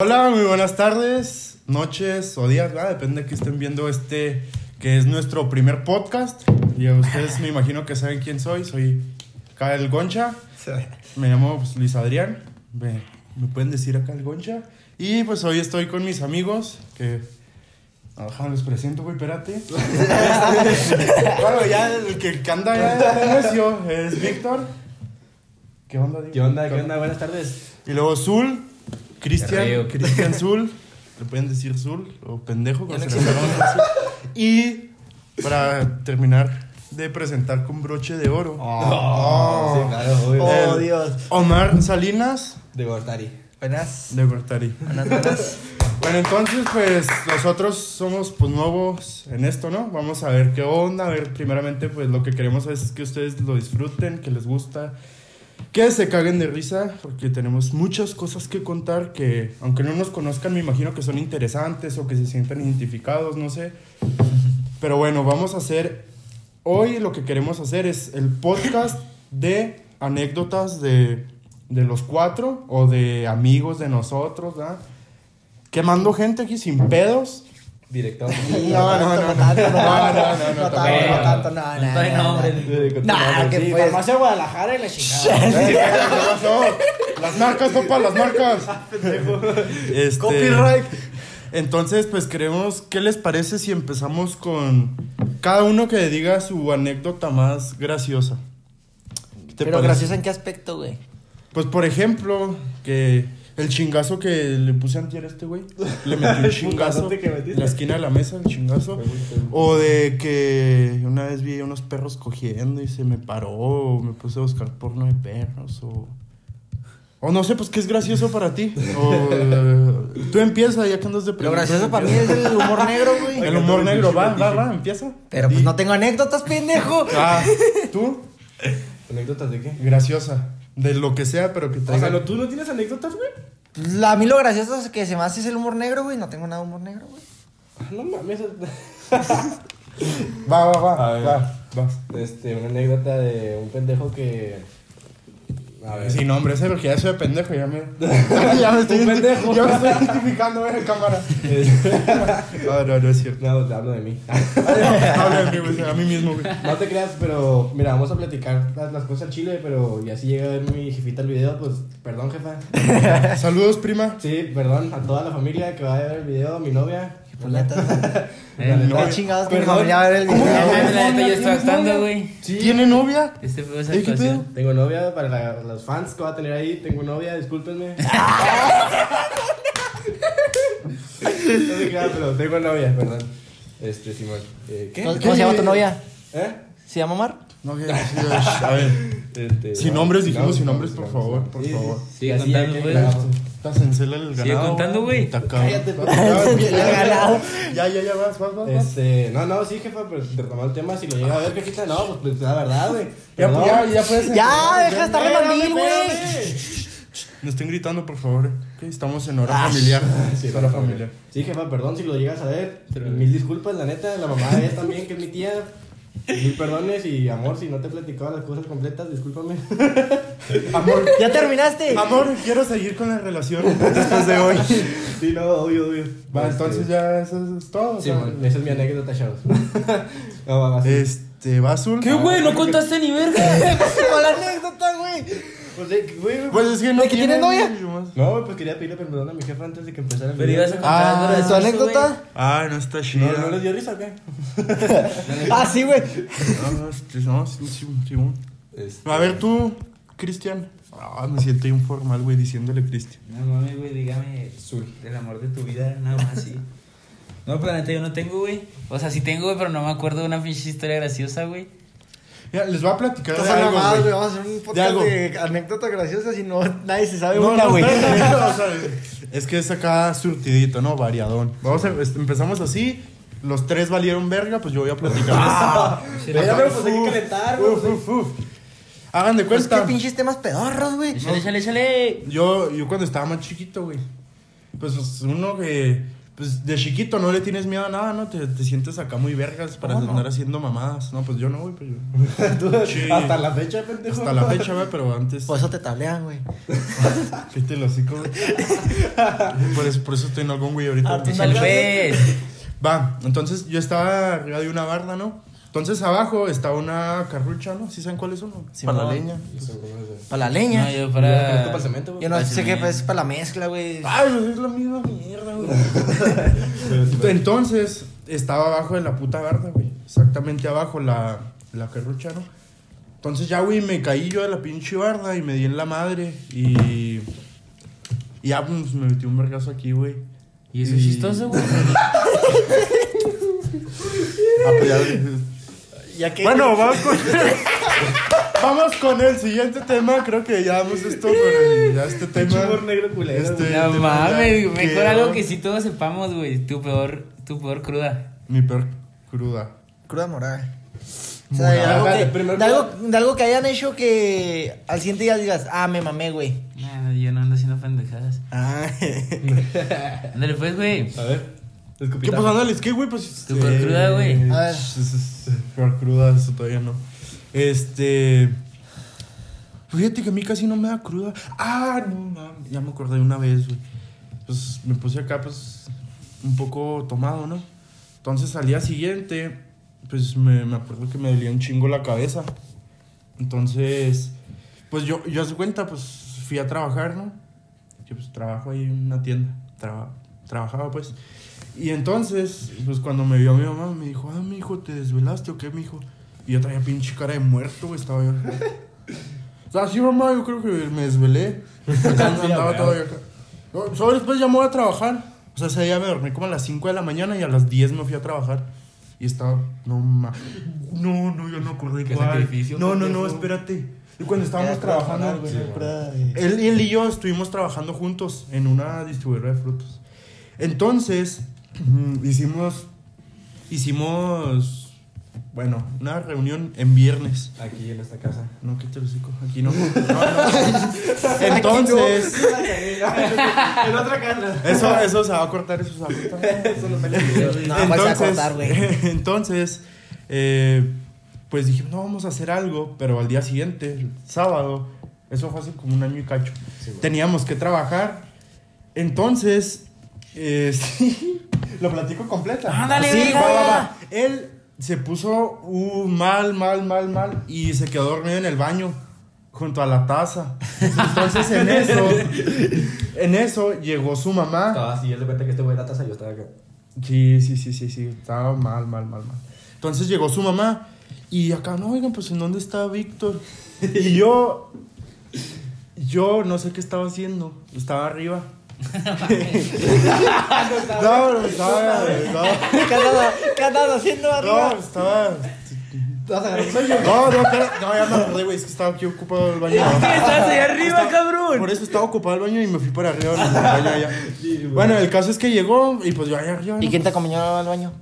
Hola, muy buenas tardes, noches o días, ¿verdad? depende de que estén viendo este, que es nuestro primer podcast. Y a ustedes me imagino que saben quién soy, soy Kyle Goncha, me llamo pues, Luis Adrián, me, me pueden decir acá el Goncha. Y pues hoy estoy con mis amigos, que... Ajá, los presento, güey, espérate. bueno, ya el que, anda ya de necio es Víctor. ¿Qué onda, ¿Qué onda? ¿Qué onda? Buenas tardes. Y luego Zul, Cristian. Cristian Zul, le pueden decir Zul o pendejo. No se. Y para terminar de presentar con broche de oro, Oh, sí, claro, obvio. Oh, Dios. Omar Salinas De Gortari. Buenas. de Gortari. Buenas, buenas. Bueno, entonces, pues nosotros somos pues nuevos en esto, ¿no? Vamos a ver qué onda, a ver, primeramente, pues lo que queremos es que ustedes lo disfruten, que les gusta, que se caguen de risa, porque tenemos muchas cosas que contar que, aunque no nos conozcan, me imagino que son interesantes o que se sientan identificados, no sé. Pero bueno, vamos a hacer, hoy lo que queremos hacer es el podcast de anécdotas de, de los cuatro o de amigos de nosotros, ¿verdad? Quemando gente aquí sin pedos. Directo. No, no, no, no. tanto, No, no, no, no, no tanto, no tanto, no, No no, nombre. no. Que pues. farmacia Guadalajara y la chingada. Las marcas, papá, las marcas. Este, Copyright. Entonces, pues queremos, ¿qué les parece si empezamos con cada uno que diga su anécdota más graciosa? ¿Qué te Pero parece? graciosa en qué aspecto, güey. Pues por ejemplo, que el chingazo que le puse antier a este güey, le metí un chingazo putazote que metiste. en la esquina de la mesa, el chingazo. O de que una vez vi a unos perros cogiendo y se me paró, o me puse a buscar porno de perros, o... O no sé, pues, ¿qué es gracioso para ti? O... tú empieza, ya que andas de Lo gracioso para mí es el humor negro, güey. El humor negro, va, va, va, empieza. Pero pues no tengo anécdotas, pendejo. Ah, ¿tú? ¿Anécdotas de qué? Graciosa. De lo que sea, pero que O traiga... sea, ¿no- ¿tú no tienes anécdotas, güey? La- A mí lo gracioso es que se me hace es el humor negro, güey. No tengo nada de humor negro, güey. No mames. Va, va, va, A ver. va, vas. Este, una anécdota de un pendejo que. A ver. Sí, no, hombre, ese porque ya soy de pendejo, ya me. ya me estoy. Pendejo. Ya me estoy identificando en cámara. No, no, no es cierto. No, te hablo de mí. Habla de mí, güey, a mí mismo, güey. No te creas, pero mira, vamos a platicar las, las cosas al chile, pero ya si llega a ver mi jefita el video, pues perdón, jefa. Saludos, prima. Sí, perdón a toda la familia que va a ver el video, mi novia. Puñetas. La no, neta, Qué chingados con mi perdón. familia a ver el ¿Cómo video. que güey. La neta, yo ¿Tienes estoy actuando, novia? güey. Sí. ¿Tiene novia? Este fue esa Ey, ¿qué actuación. Tengo novia para la- los fans que va a tener ahí. Tengo novia, discúlpenme. no sé qué, pero tengo novia, perdón. Este, Simón. Eh, ¿Qué? ¿Cómo, cómo se llama tu novia? ¿Eh? ¿Se llama Mar? No, que- sí, a ver. Este, Sin no, nombres, dijimos sin no, nombres, no, por favor, por favor. sí. Sigue contando, que- güey. Estás en cela el Sigue ganado. contando, güey. Cállate, ganado. Ya, ya, ya, vas, vas, vas. Este, no, no, sí, jefa, pero retomar el tema, si lo llega a ver, jefita, no, pues, pues la verdad, güey. Ya, Perdón. ya, ya puedes. Ya, deja de estar de Espérame, mandil, güey. No estén gritando, por favor. que estamos en hora familiar. Sí, hora familiar. Sí, jefa, perdón si lo llegas a ver. Mil disculpas, la neta. La mamá de él también, que es mi tía. Mil perdones y amor, si no te he platicado las cosas completas, discúlpame. Amor, ¿Ya terminaste? amor, quiero seguir con la relación después de hoy. Sí, no, obvio, obvio. Va, Este, entonces ya eso es todo. Sí, esa es mi anécdota, chavos. no, va, va, sí. Este, va azul. ¿Qué, güey? ¿No contaste ni verga? Con la anécdota, güey. Pues, güey, Pues es que no ¿De que tiene novia? No, güey, pues quería pedirle perdón a mi jefa antes de que empezara el Pero video. ibas a contar Ah, algo de ¿Tu anécdota? Ah, no está chida. ¿No, ¿No les dio risa o qué? Ah, sí, güey. No, este, no, sí, sí, sí, bueno. Este, A ver tú, Cristian. Ah, me siento informal, güey, diciéndole Cristian. No mames, güey, dígame Zul. del amor de tu vida, nada más, sí. No, pero la neta yo no tengo, güey. O sea, sí tengo, güey, pero no me acuerdo de una pinche historia graciosa, güey. Ya, les voy a platicar de algo, más, güey. Vamos a hacer un podcast algo. de anécdotas graciosas y no nadie se sabe No, una, güey. espérate, o sea, es que es acá surtidito, ¿no? Variadón. Vamos a, este, empezamos así. Los tres valieron verga, pues yo voy a platicar. Espérame, pues hay que calentar, güey. Uf, uf, uf. Hagan de Pues qué cuenta. pinches temas pedorros, güey. Échale, échale, échale. Yo, yo cuando estaba más chiquito, güey. Pues uno que. Pues de chiquito no le tienes miedo a nada, ¿no? Te, te sientes acá muy vergas para ¿Cómo no? andar haciendo mamadas. No, pues yo no, güey, pues yo. Tú, Sí. Hasta la fecha, pendejo. Hasta la fecha, güey, pero antes. Por eso te tablean, güey. ¿Qué te lo hocico, güey? por, eso, por eso estoy en algún güey ahorita. Ah, pues. Va, entonces yo estaba arriba de una barda, ¿no? Entonces abajo estaba una carrucha, ¿no? ¿Sí saben cuáles son? no? Simón. Para la leña. Para la leña. No, yo para. para el cemento, güey. Yo no Para sé qué es para la mezcla, güey. Ay, pues es la misma mierda, güey. Entonces, estaba abajo de la puta barda, güey. Exactamente abajo la, la carrucha, ¿no? Entonces ya, güey, me caí yo de la pinche barda y me di en la madre. Y. Y ya, pues me metí un vergazo aquí, güey. ¿Y eso es chistoso, güey? Ah, pues ya. Ya que. Bueno, vamos con, vamos con el siguiente tema. Creo que ya damos esto con ya este tema. Humor negro culero, Este-. No mames, ya mejor algo que sí todos sepamos, güey. Tu peor, tu peor cruda. Mi peor cruda. Cruda moral. O sea, Moral. de algo, Espérate, que, primero de, algo, de algo que hayan hecho que al siguiente día digas, ah, me mamé, güey. Nah, yo no ando haciendo pendejadas. Ah, Ándale, pues, güey. A ver. ¿Qué escupitajo. pasa? Dale, es que, güey, pues. Tu peor cruda, güey. A ver. Peor cruda, eso todavía no. Este. Fíjate que a mí casi no me da cruda. Ah, no, mames, ya me acordé de una vez, güey. Pues me puse acá, pues, un poco tomado, ¿no? Entonces al día siguiente, pues me, me acuerdo que me dolía un chingo la cabeza. Entonces, pues yo, yo hace cuenta, pues fui a trabajar, ¿no? Yo pues trabajo ahí en una tienda. Traba- trabajaba, pues. Y entonces, pues cuando me vio mi mamá, me dijo, ah, mi hijo, ¿te desvelaste o qué, mi hijo? Y yo traía pinche cara de muerto, güey, estaba yo. O sea, sí, mamá, yo creo que me desvelé. Andaba todavía acá. No, Solo después ya me voy a trabajar. O sea, ese día me dormí como a las 5 de la mañana y a las 10 me fui a trabajar. Y estaba, no, ma. No, no, yo no acordé Qué cuál. sacrificio, No, no, no, espérate. Y cuando estábamos trabajando, sí, él, él y yo estuvimos trabajando juntos en una distribuidora de frutos. Entonces, hicimos, hicimos, bueno, una reunión en viernes. Aquí en esta casa. No, ¿qué te lo digo? Aquí no. No, no. Entonces, en otra casa. eso, eso se va a cortar, eso se va a cortar. Eso no pues a cortar, güey. entonces, eh, pues dije, no, vamos a hacer algo, pero al día siguiente, el sábado, eso fue hace como un año y cacho, Sí, teníamos que trabajar. Entonces, eh, sí, lo platico completa. Ándale, sí, venga. va, va, va. Él se puso uh, mal, mal, mal, mal y se quedó dormido en el baño junto a la taza. Entonces, en eso, en eso llegó su mamá. Estaba así, él de cuenta que este güey la taza, yo estaba acá. Sí, sí, sí, sí, sí, estaba mal, mal, mal, mal. Entonces llegó su mamá y acá, no, oigan, pues ¿en dónde está Víctor? Y yo, yo no sé qué estaba haciendo, estaba arriba. No, no, estaba, no, ¿Qué andas, qué andas haciendo no, estaba... No, no, no, ya me acordé, güey, es que estaba aquí ocupado el baño. Estás ahí arriba, cabrón. Por eso estaba ocupado el baño y me fui para arriba allá. Bueno, el caso es que llegó y pues yo arriba. ¿Y ¿no? quién te acompañó al baño?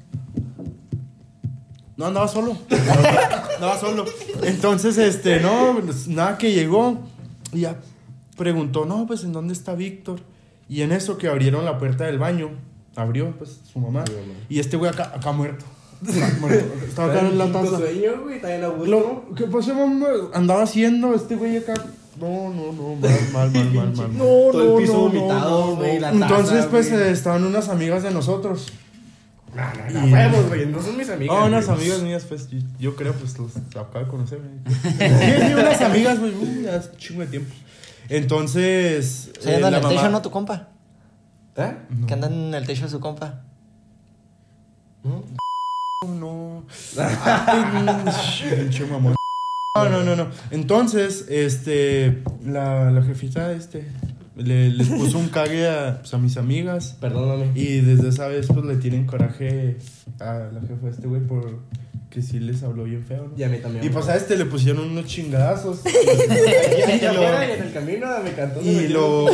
No, andaba solo. andaba solo. Entonces, este, no, pues, nada que llegó. Y ya preguntó, no, pues, ¿en dónde está Víctor? Y en eso que abrieron la puerta del baño, abrió, pues, su mamá. Y este güey acá, acá muerto. Estaba acá en la taza. sueño, güey, está en la Lo, ¿Qué pasó, mamá? Andaba haciendo este güey acá. No, no, no, mal, mal, mal, mal, mal. No, Todo el piso vomitado, güey, la taza, Entonces, pues, eh, estaban unas amigas de nosotros. No, no, Y- no, huevos, güey, no son mis amigas. Ah, unas amigas mías, pues yo, yo creo, pues los acabo de conocer. güey. Sí, sí, unas amigas, güey, uh, un chingo de tiempo. Entonces. Se anda eh, en la el mamá- techo, ¿no? Tu compa. ¿Eh? Que anda en el techo de su compa. No. Mamón. No, no, no, no. Entonces, este. La, la jefita, este. Le, les puso un cague a, pues, a mis amigas. Perdóname. Y desde esa vez, pues le tienen coraje a la jefa de este güey por que sí les habló bien feo, ¿no? Y a mí también. Y pues a este le pusieron unos chingadazos. Y y lo, en el camino me cantó. y lo,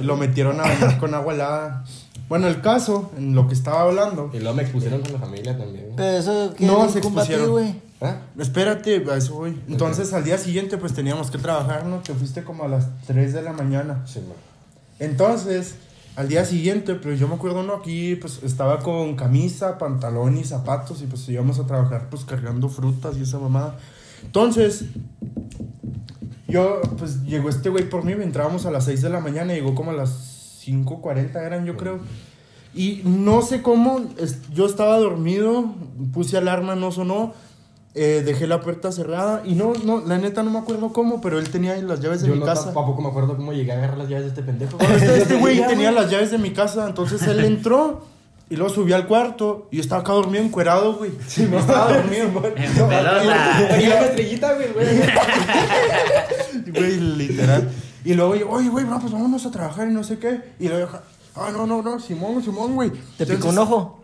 lo metieron a bañar con agua helada. Bueno, el caso, en lo que estaba hablando. Y luego me expusieron con la familia también. Pero eso que No, se expusieron. güey. ¿Ah? Espérate, a eso voy. Entonces al día siguiente pues teníamos que trabajar, ¿no? Te fuiste como a las 3 de la mañana. Sí, man. Entonces, al día siguiente, pues yo me acuerdo, ¿no? Aquí, pues estaba con camisa, pantalón y zapatos y pues íbamos a trabajar, pues cargando frutas y esa mamada. Entonces, yo, pues llegó este güey por mí, entrábamos a las 6 de la mañana, llegó como a las 5.40 eran, yo creo. Y no sé cómo, yo estaba dormido, puse alarma, no sonó, eh, dejé la puerta cerrada y no, no, la neta no me acuerdo cómo, pero él tenía las llaves de Yo mi no casa. tampoco me acuerdo cómo llegué a agarrar las llaves de este pendejo. Este, este güey tenía las llaves de mi casa, entonces él entró y luego subí al cuarto y yo estaba acá dormido encuerado, güey. Sí, no estaba dormido, En pelota. Tenía una estrellita, güey, güey. güey, literal. Y luego yo, oye, güey, no, pues vámonos a trabajar y no sé qué. Y luego yo, ah, no, no, no, Simón, Simón, güey. ¿Te picó un ojo?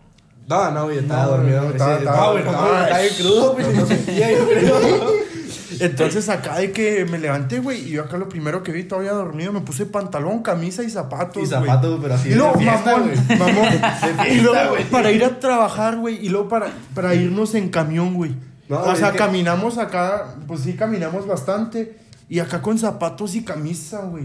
No, no, güey, estaba No, dormido. no, estaba- estaba- no, güey, no, estaba- estaba bien crudo, güey, no sentía, yo creo. Entonces acá de que me levanté, güey, y yo acá lo primero que vi todavía dormido, me puse pantalón, camisa y zapatos, Y zapatos, pero así Y luego, fiesta, mamón, mamón. De y luego, fiesta, güey. para ir a trabajar, güey, y luego para, para irnos en camión, güey. No, o sea, que- caminamos acá, pues sí, caminamos bastante. Y acá con zapatos y camisa, güey.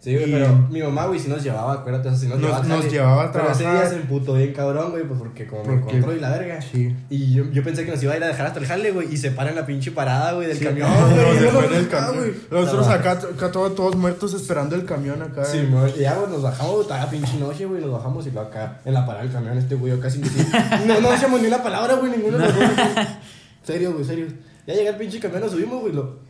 Sí, güey, Y- pero mi mamá, güey, sí nos llevaba, acuérdate, o sea, sí nos, Nos- llevaba. nos llevaba a Pero ese trabajar. día se emputó bien cabrón, güey, pues porque como me Porque- encontró y la verga. Sí. Y yo, yo pensé que nos iba a ir a dejar hasta el jale, güey, y se para en la pinche parada, güey, del camión, No, güey. yo en el camión. güey. Nosotros No, acá, acá todos, todos muertos esperando el camión acá. Sí, mo- y ya, güey, nos bajamos, güey, estaba pinche noche, güey, nos bajamos y luego acá, en la parada del camión, este güey, yo casi ni No, no decíamos ni una palabra, güey, ninguno de los dos. güey. Serio, güey, serio. Ya llega el pinche camión, nos subimos, güey, lo...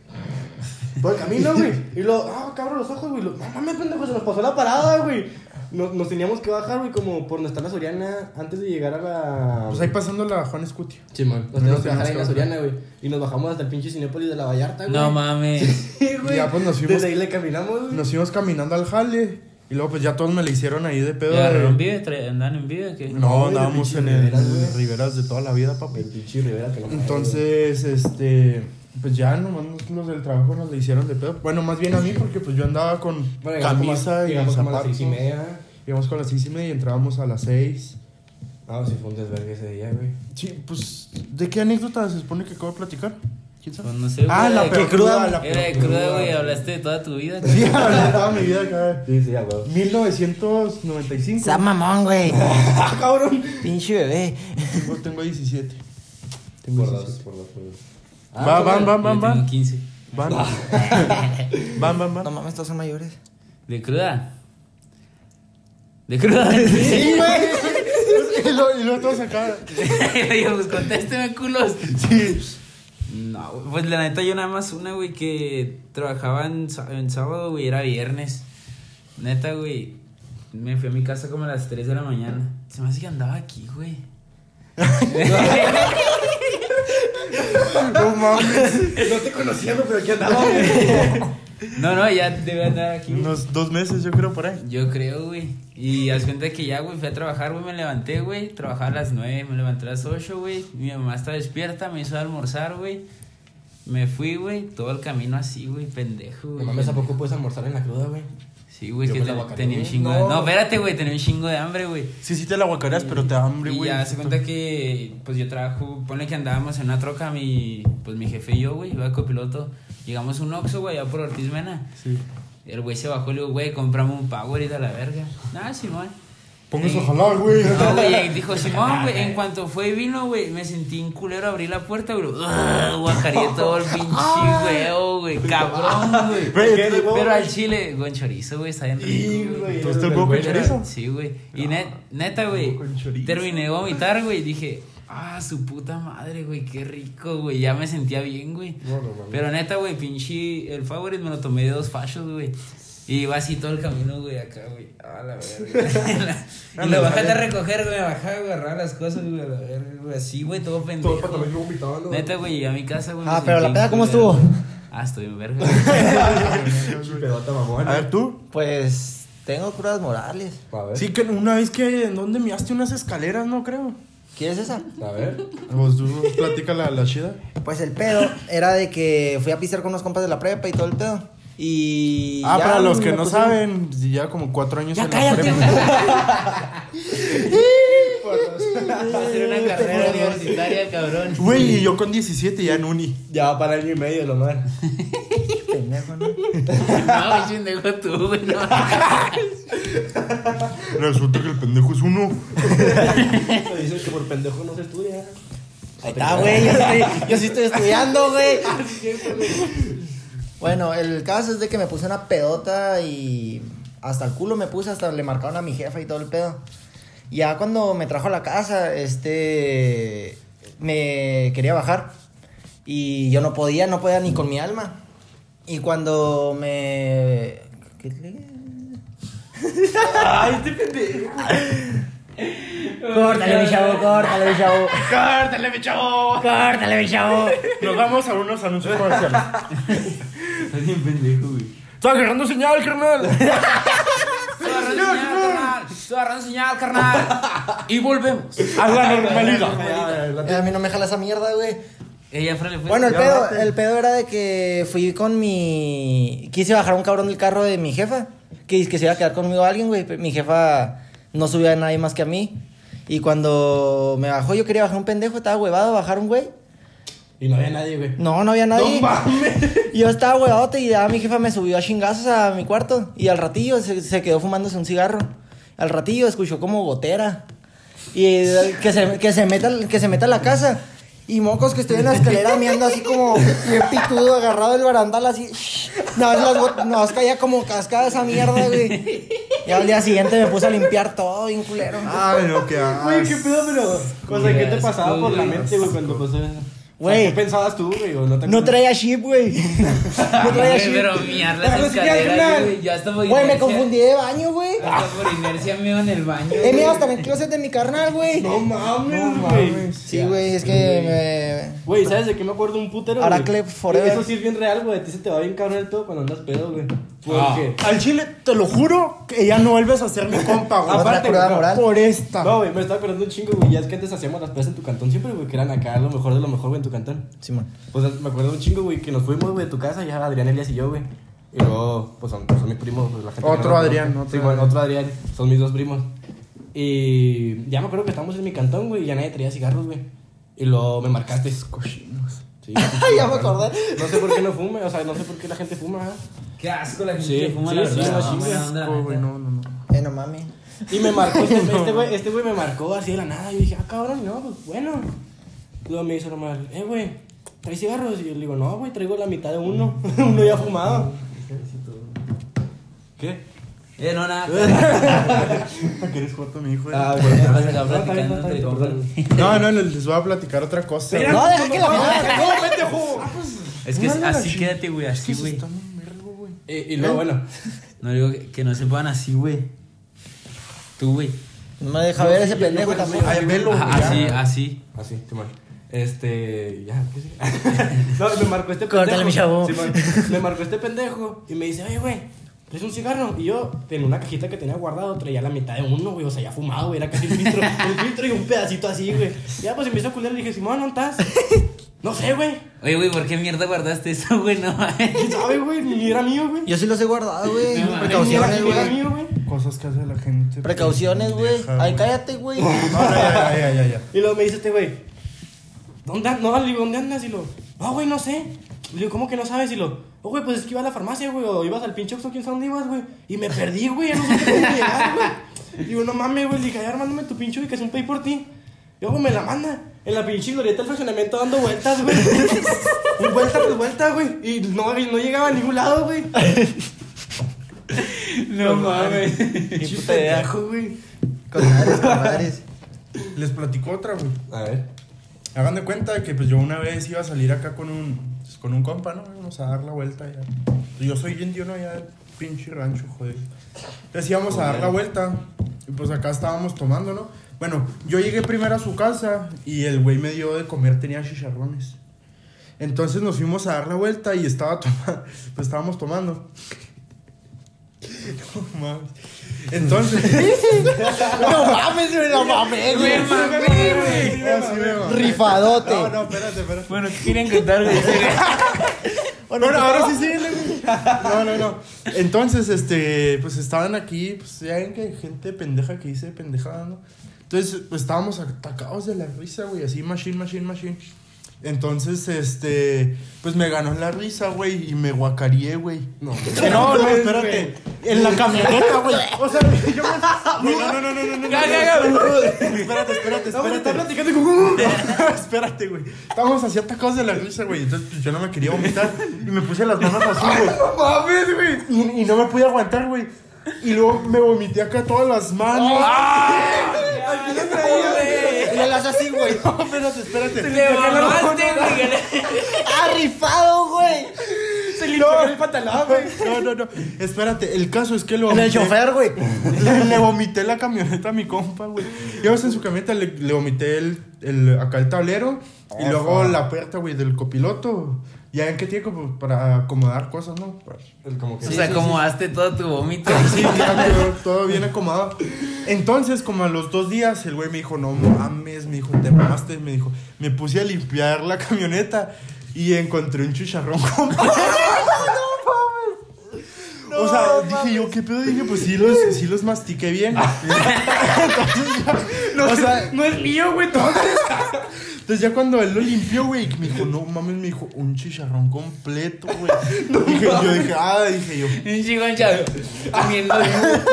Por el camino, güey. Y lo, ah, cabrón, los ojos, güey. Lo, no mames, pendejo, se nos pasó la parada, güey. Nos, nos teníamos que bajar, güey, como por donde está la Soriana, antes de llegar a la. Pues ahí pasando la Juan Escutia. Simón, nos Nos teníamos que bajar teníamos ahí en la Soriana, güey. Y nos bajamos hasta el pinche Cinépolis de la Vallarta, güey. No mames. Sí, güey. Ya, pues, nos fuimos- Desde ahí le caminamos, güey. Nos fuimos caminando al jale. Y luego pues ya todos me le hicieron ahí de pedo. ¿Y agarraron de... en qué? No, andábamos en el Riveras, de toda la vida, papi. El pinche Rivera que mames, Entonces, este, pues ya nomás los del trabajo nos le hicieron de pedo. Bueno, más bien a mí porque pues yo andaba con güey. Bueno, camisa y llegamos como a las zapatos. seis y media. Íbamos con las seis y media y entrábamos a las seis. Ah, sí, fue un desvergue ese día, güey. Sí, pues, ¿de qué anécdota se supone que acabo de platicar? ¿Quién sabe? Pues no sé, Ah, güey. la ¿Qué peor cruda, cruda, la Era de cruda, güey. Hablaste de toda tu vida. Sí, hablé de toda mi vida acá. Sí, sí, huevo. 1995. Sea mamón, güey. ¡Ah, cabrón! Pinche bebé. Tengo, tengo 17. Tengo Por dos, 17. por dos, por dos. Va, van, van, Yo van, tengo van. 15. Van. Van, van, van. No mames, todos son mayores. ¿De cruda? ¿De cruda? Sí, güey. y, luego, todos acá. Digo, pues contésteme, culos. Sí. No, güey, pues la neta yo nada más una, güey, que trabajaba en, en sábado, güey, era viernes. Neta, güey, me fui a mi casa como a las 3 de la mañana. Se me hace que andaba aquí, güey. No mames. No te conocía, güey, pero aquí andaba, güey. No, no, ya debe andar aquí. Unos dos meses, yo creo, por ahí. Yo creo, güey. Y haz cuenta que ya, güey, fui a trabajar, güey, me levanté, güey. Trabajaba a las 9, me levanté a las 8, güey. Mi mamá estaba despierta, me hizo almorzar, güey. Me fui, güey, todo el camino así, güey, pendejo, No güey. mames, ¿a poco puedes almorzar en la cruda, güey? Sí, güey, que te- tenía un chingo No. de... No, espérate, güey, tenía un chingo de hambre, güey. Sí, sí te la aguacareas, pero te da hambre, Y güey. ya se cuenta que, pues yo trabajo, ponle que andábamos en una troca, mi, pues mi jefe y yo, güey, iba de copiloto. Llegamos a un Oxxo, güey, allá por Ortiz Mena. Sí. El güey se bajó y le digo, güey, compramos un Power y de la verga. Nada, Simón. Póngase Eh, a jalar, güey. No, güey, dijo Simón, güey, en cuanto fue y vino, güey, me sentí un culero, abrí la puerta, güey, ¡ah! guacareé todo el pinche huevo, güey, cabrón, güey. Pero al chile, con chorizo, güey, está bien rico, güey. ¿Tú estás el huevo con chorizo? Sí, güey. Y net- neta, güey, terminé de vomitar, güey, dije, ah, su puta madre, güey, qué rico, güey, ya me sentía bien, güey. No, no mames. Pero neta, güey, pinche, el favorite me lo tomé de dos fachos, güey. Y iba así todo el camino, güey, acá, güey. A la verga. y lo bajaste a recoger, güey, bajaba, güey, agarraba las cosas, güey, a la verga, güey. Así, güey, todo pendejo. Todo para también vomitando. Neta, güey, llegué a mi casa, güey. Ah, pero la peda, ¿cómo estuvo? Ah, estoy en verga. Pedota mamón. A ver, tú. Pues tengo crudas morales. A ver. Sí, que una vez que. ¿En dónde miraste unas escaleras, no creo? ¿Quieres esa? A ver. Pues tú platica la, la chida. Pues el pedo era de que fui a pisar con unos compas de la prepa y todo el pedo. Y. Ah, para los que no pusieron- saben, ya como cuatro años Ya en la cállate, prepa. Va a hacer una carrera universitaria, cabrón. Güey, y yo con 17 ya en uni. Ya va para año y medio, lo mal. Pendejo, ¿no? No, güey, pendejo tú, güey, no. Resulta que el pendejo es uno. Se dice que por pendejo no se estudia. Ahí está, güey. Yo, yo sí estoy estudiando, güey. Bueno, el caso es de que me puse una pedota y hasta el culo me puse, hasta le marcaron a mi jefa y todo el pedo. Ya cuando me trajo a la casa, este, me quería bajar y yo no podía, no podía ni con mi alma. Y cuando me... ¿Qué le- Ay, este pendejo. Córtale, mi chavo, córtale, mi chavo. ¡Cártale, mi chavo! Córtale, mi chavo. Nos vamos a unos anuncios comerciales. Estás bien pendejo, güey. ¡Está agarrando señal, carnal! Estoy agarrando señal, carnal. Estoy agarrando señal, carnal. Y volvemos. A la normalidad. Eh, A mí no me jala esa mierda, güey. Ella fue le fue. Bueno, el pedo, el pedo era de que fui con mi... Quise bajar un cabrón del carro de mi jefa. Que, que se iba a quedar conmigo alguien, güey. Mi jefa no subía a nadie más que a mí. Y cuando me bajó, yo quería bajar un pendejo. Estaba huevado a bajar un güey. Y no había nadie, güey. No, no había nadie. No mames. Yo estaba huevadote y ya mi jefa me subió a chingazos a mi cuarto. Y al ratillo se, se quedó fumándose un cigarro. Al ratillo escuchó como gotera. Y que se, que se, meta, que se meta a la casa. Y mocos que estoy en la escalera mirando así como bien pitudo, agarrado del barandal así. No, las no, caía como cascada esa mierda, güey. Y al día siguiente me puse a limpiar todo, bien culero. Ay, no, qué Güey, qué pedo, pero. O sea, ¿qué te pasaba por la mente, güey, cuando pasó eso? Güey. ¿Qué pensabas tú, güey? ¿O no te No acuerdas? traía chip, güey. No traía chip. pero miar las escaleras, güey. Yo hasta por Güey, me confundí de baño, güey. Hasta por inercia me iba en el baño. He güey. mirado hasta en el closet de mi carnal, güey. No mames, güey. Sí, güey, es que Güey, ¿sabes de qué me acuerdo un putero? Ahora güey? Clef forever. Eso sí es bien real, güey. A ti se te va bien cabrón el pedo cuando andas pedo, güey. Ah. Al chile, te lo juro que ya no vuelves a ser mi compa, güey. Aparte, no, moral. Por esta. No, güey, me estaba acordando un chingo, güey. Ya es que antes hacíamos las pedas en tu cantón siempre, güey, que eran acá lo mejor de lo mejor, güey, en tu cantón. Simón. Pues me acuerdo un chingo, güey, que nos fuimos, güey, de tu casa, ya Adrián, Elias y yo, güey. Y luego, pues son, son mis primos, pues, la gente. Otro no Adrián, conoce. otro Sí, bueno, Adrián. otro Adrián. Son mis dos primos. Y ya me acuerdo que estábamos en mi cantón, güey, y ya nadie traía cigarros, güey. Y luego me marcaste. Cochinos. Sí, ya me acordé. No sé por qué no fume, o sea, no sé por qué la gente fuma. ¿ah? Qué asco la gente Sí, que fuma sí, la sí, verdad. No, güey. Asco, no, no, no. Eh, no mami. Y me marcó este este güey, este güey me marcó así de la nada. Yo dije, ah, cabrón, no, pues bueno. Luego me hizo normal, eh, güey, ¿traes cigarros? Y yo le digo, no, güey, traigo la mitad de uno. uno ya fumado. ¿Qué? Eh, no, nada. ¿Quieres jugar con mi hijo? Ah, güey? no. No, no, les voy a platicar otra cosa. No, deja que la no, no, pendejo. Es que así quédate, güey, así, güey. Y, y luego, bueno, No digo que, que no se puedan así, güey. Tú, güey. No me deja ver ese pendejo también. Ay, velo, Ajá, güey, Así, ya. así. así, Simón. Este, ya, ¿qué sigue? no, me marcó este pendejo. Córtale, mi chavo. Simón, me marcó este pendejo y me dice, oye, güey, ¿traes un cigarro? Y yo, en una cajita que tenía guardado, traía la mitad de uno, güey, o sea, ya fumado, güey, era casi el filtro, el filtro y un pedacito así, güey. Ya, pues, empezó a culiar, le dije, Simón, ¿dónde estás? No sé, güey. Oye, güey, ¿por qué mierda guardaste eso, güey? No, ¿Quién sabe, güey? Ni era mío, güey. Yo sí los he guardado, güey. No. Precauciones, era güey. mío, güey. Cosas que hace la gente. Precauciones, güey. Ay, cállate, güey. No, no, ya, ya, ya, ya. Y luego me dice este güey, ¿dónde andas? No, le digo, ¿dónde andas? Y lo, no, güey, no sé. Le digo, ¿cómo que no sabes? Y lo, oh, güey, pues es que iba a la farmacia, güey, o ibas al pinche Oxxo, quién sabe dónde ibas, güey. Y me perdí, güey, ya no sé cómo llegar, güey. Digo, no mames, güey, le dije, ya, mándame tu pinche ubicación para ir por ti. Y luego me la manda. En la pinche glorieta del fraccionamiento dando vueltas, güey. vuelta por vuelta, güey. Y no, y no llegaba a ningún lado, güey. no mames. Pinche pendejo, güey. Con madres, con madres. Les platico otra, güey. A ver. Hagan de cuenta que pues yo una vez iba a salir acá con un, pues, con un compa, ¿no? Vamos a dar la vuelta ya. Yo soy indio, ¿no? Ya del pinche rancho, joder. Entonces íbamos a dar la vuelta y pues acá estábamos tomando, ¿no? Bueno, yo llegué primero a su casa y el güey me dio de comer, tenía chicharrones. Entonces nos fuimos a dar la vuelta y estaba tomando, pues estábamos tomando. No mames. Entonces, No mames, güey, no mames, güey. Rifadote. No, no, espérate, espérate. Bueno, ¿qué querían contar, güey? Bueno, Bueno, ahora sí síguele, güey. No, no, no. Entonces, este, pues estaban aquí, pues ya ven que hay gente pendeja que dice pendejada, ¿no? Entonces, pues estábamos atacados de la risa, güey, así, machine, machine, machine. Entonces, este, pues me ganó la risa, güey, y me guacareé, güey. No. No, no, espérate. En la camioneta, güey. O sea, yo me... No, no, no, no, no, no. Ya, ya. Espérate, espérate, No, güey, está espérate. platicando con... Espérate, güey. Estábamos así atacados de la risa, güey. Entonces, pues yo no me quería vomitar. Y me puse las manos así, güey. No mames, güey. Y, y no me pude aguantar, güey. Y luego me vomité acá todas las manos. Aquí lo traía, güey. Le haces así, güey. No, espérate, espérate. Le mamaste, güey. ¡Ah, rifado, güey! Se limpió el pantalón, güey. No, no, no. Espérate, el caso es que lo En el chofer, güey. Le, le vomité la camioneta a mi compa, güey. Íbamos en su camioneta, le, le vomité el, el, acá el tablero y luego la puerta, güey, del copiloto. Ya en qué tiempo pues, para acomodar cosas, ¿no? Pues, El como que... O sea, acomodaste todo tu vómito. Sí, ya quedó todo bien acomodado. Entonces, como a los dos días, el güey me dijo, no mames, me dijo, te mamaste, me dijo, me puse a limpiar la camioneta y encontré un chicharrón con o sea, dije yo, ¿qué pedo? Dije, pues sí los, sí los mastiqué bien. Entonces ya, No, o sea, no es mío, güey, entonces. Entonces ya cuando él lo limpió, güey, me dijo, no mames, me dijo, un chicharrón completo, güey. dije, yo dije, ah, dije yo, Un chavo. Comiendo.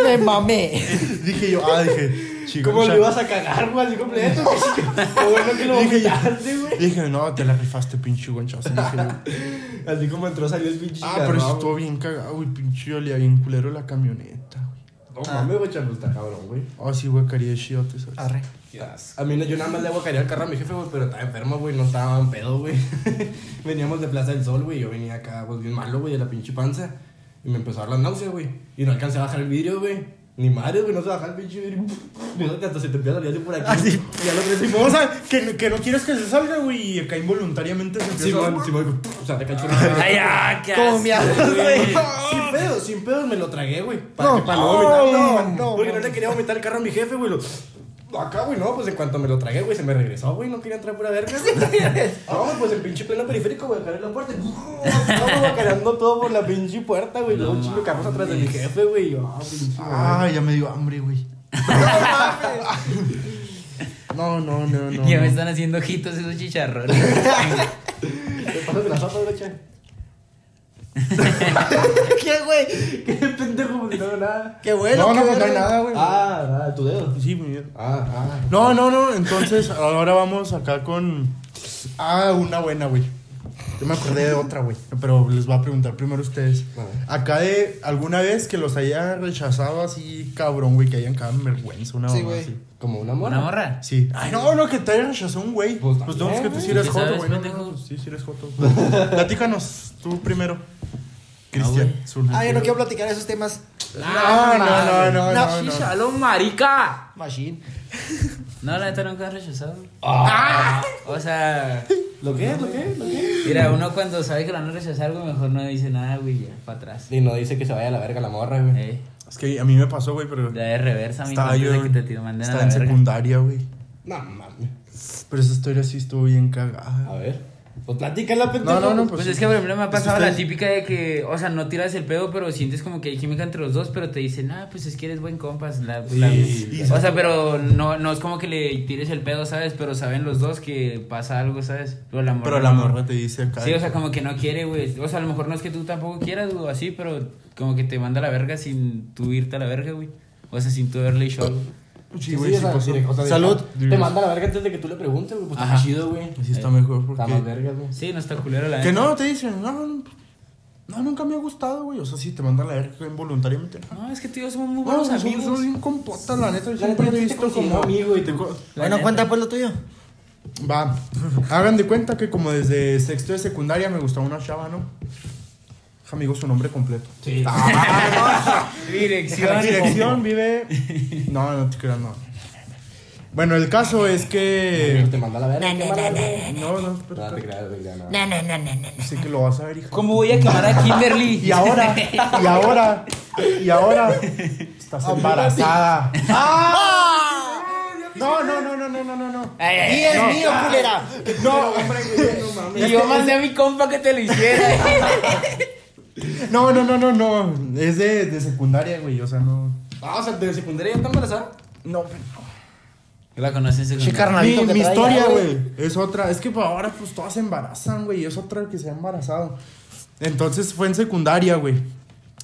Me mamé. dije yo, ah, dije, chico. ¿Cómo lo ibas a cagar, güey, así completo? Qué bueno que lo Dije güey. dije, no, te la rifaste, pinche yo, Así como entró, salió el pinche ah, pero chicarrón, estuvo bien cagado, güey, pinche olía bien culero la camioneta, güey. No mames, güey, Charlos, está cabrón, güey. Ah, sí, güey, caría de chiote, ¿sabes? Arre. A mí no, yo nada más le aguacaría al carro a mi jefe, güey, pero estaba enfermo, güey, no estaba en pedo, güey. Veníamos de Plaza del Sol, güey, yo venía acá, pues bien malo, güey, de la pinche panza. Y me empezó a dar la náusea, güey. Y no alcancé a bajar el vidrio, güey. Ni madre, güey, no se baja el pinche vidrio. Mira que hasta se te empieza a salir así por aquí. Así. Y ya lo crees, O sea, que, que no quieres que se salga, güey, y acá involuntariamente se empieza a... Simón, o sea, te cacho. Ay, ya, qué güey. Sin pedos, sin pedos me lo tragué, güey. Para, No, que- para no no, vomitar. no, no, Porque no no. le quería vomitar el carro a mi jefe, güey. Acá, güey, no, pues en cuanto me lo tragué, güey, se me regresó, güey. No quería entrar pura verga, güey. No, pues el pinche pleno periférico, güey, acá en la puerta. Estaba guacareando todo por la pinche puerta, güey. Luego un chingo carros atrás de mi jefe, güey. Ah, pinche. Ah, ya me dio hambre, güey. No, no, no, no. Ya no. me están haciendo ojitos esos chicharrones. ¿Te pasas de la sopa, güey, che? ¿Qué, güey? Qué pendejo, pues, no, nada. Qué bueno. No, no, pues no hay nada, güey. Ah, ah, tu dedo. Sí, muy bien. Ah, ah. No, no, no. Entonces, ahora vamos acá con. Ah, una buena, güey. Yo me acordé de otra, güey. Pero les voy a preguntar primero a ustedes. Acá de alguna vez que los haya rechazado así, cabrón, güey, que hayan quedado en vergüenza, una Sí, güey. así. Como una morra. ¿Una morra? Sí. Ay, no, no, que te haya rechazado un güey. Pues Pues, no, es que tú sí eres ¿Qué joto, güey. no, pendejo? no, Sí, sí eres joto. Platícanos tú primero. Cristian. Ah, yo no quiero platicar esos temas. No, no, no, no, no. Shalom, marica. Machine. No, la neta nunca has rechazado. Ah. O sea, ¿Lo qué? ¿Lo qué? ¿Lo qué? mira, uno cuando sabe que lo van a rechazar, güey, mejor no dice nada, güey, ya, para atrás. Y no dice que se vaya a la verga la morra, güey. Eh, Es que a mí me pasó, güey, pero. ya de reversa, mi Estaba yo. de que te tiro- manden a Estaba la en verga. secundaria, güey. No mames. Pero esa historia sí estuvo bien A cagada. ver. Pues platícala, pendejo. No, no, no, Pues Pues es que, por ejemplo, me ha pues pasado la típica de que, o sea, no tiras el pedo, pero sientes como que hay química entre los dos, pero te dicen, ah, pues es que eres buen compas. La, la- Sí. o sea, pero no, no es como que le tires el pedo, ¿sabes? Pero saben los dos que pasa algo, ¿sabes? Pero la morra. Pero la no. morra te dice acá. Sí, o sea, como que no quiere, güey. O sea, a lo mejor no es que tú tampoco quieras, o así, pero como que te manda a la verga sin tú irte a la verga, güey. O sea, sin tú haberle show. Sí, Sí, güey, sí, o sea, pasó. sí, o sea, Salud. Te manda a la verga antes de que tú le preguntes, güey. Pues está chido, güey. Así está mejor Está más porque. verga, güey. Sí, no está culero la Que no, te dicen, no, no, no, nunca me ha gustado, güey. O sea, sí te mandan la verga involuntariamente. No, es que yo somos muy No, buenos amigos. somos bien compotas, la neta. Yo siempre he visto como. amigo y te Bueno, cuenta pues lo tuyo. Va, hagan de cuenta que como desde sexto de secundaria me gustaba una chava, ¿no? Amigo, su nombre completo. Sí. Dirección. Dirección, vive. No, no te creas, no. Bueno, el caso es que. Te manda la verga. No, no, no. No, no, No te creas, no. No, no, no, no, no. Así que lo vas a ver, hija. ¿Cómo voy a quemar a Kimberly? Y ahora, y ahora, y ahora. Estás embarazada. ¡Ah! No, no, no, no, no, no, no, no. Ay, ¡Y es mío, culera! No, hombre, güey, no mames. Y yo mandé a mi compa que te lo hiciera. No, no, no, no, no. Es de, de secundaria, güey. O sea, no. Ah, o sea, de secundaria ya está embarazada. No, pero- La conocen Che, secundaria. carnalito Mi, que mi trae historia, ya, güey, es otra. Es que pues, ahora, pues todas se embarazan, güey. y Es otra que se ha embarazado. Entonces fue en secundaria, güey.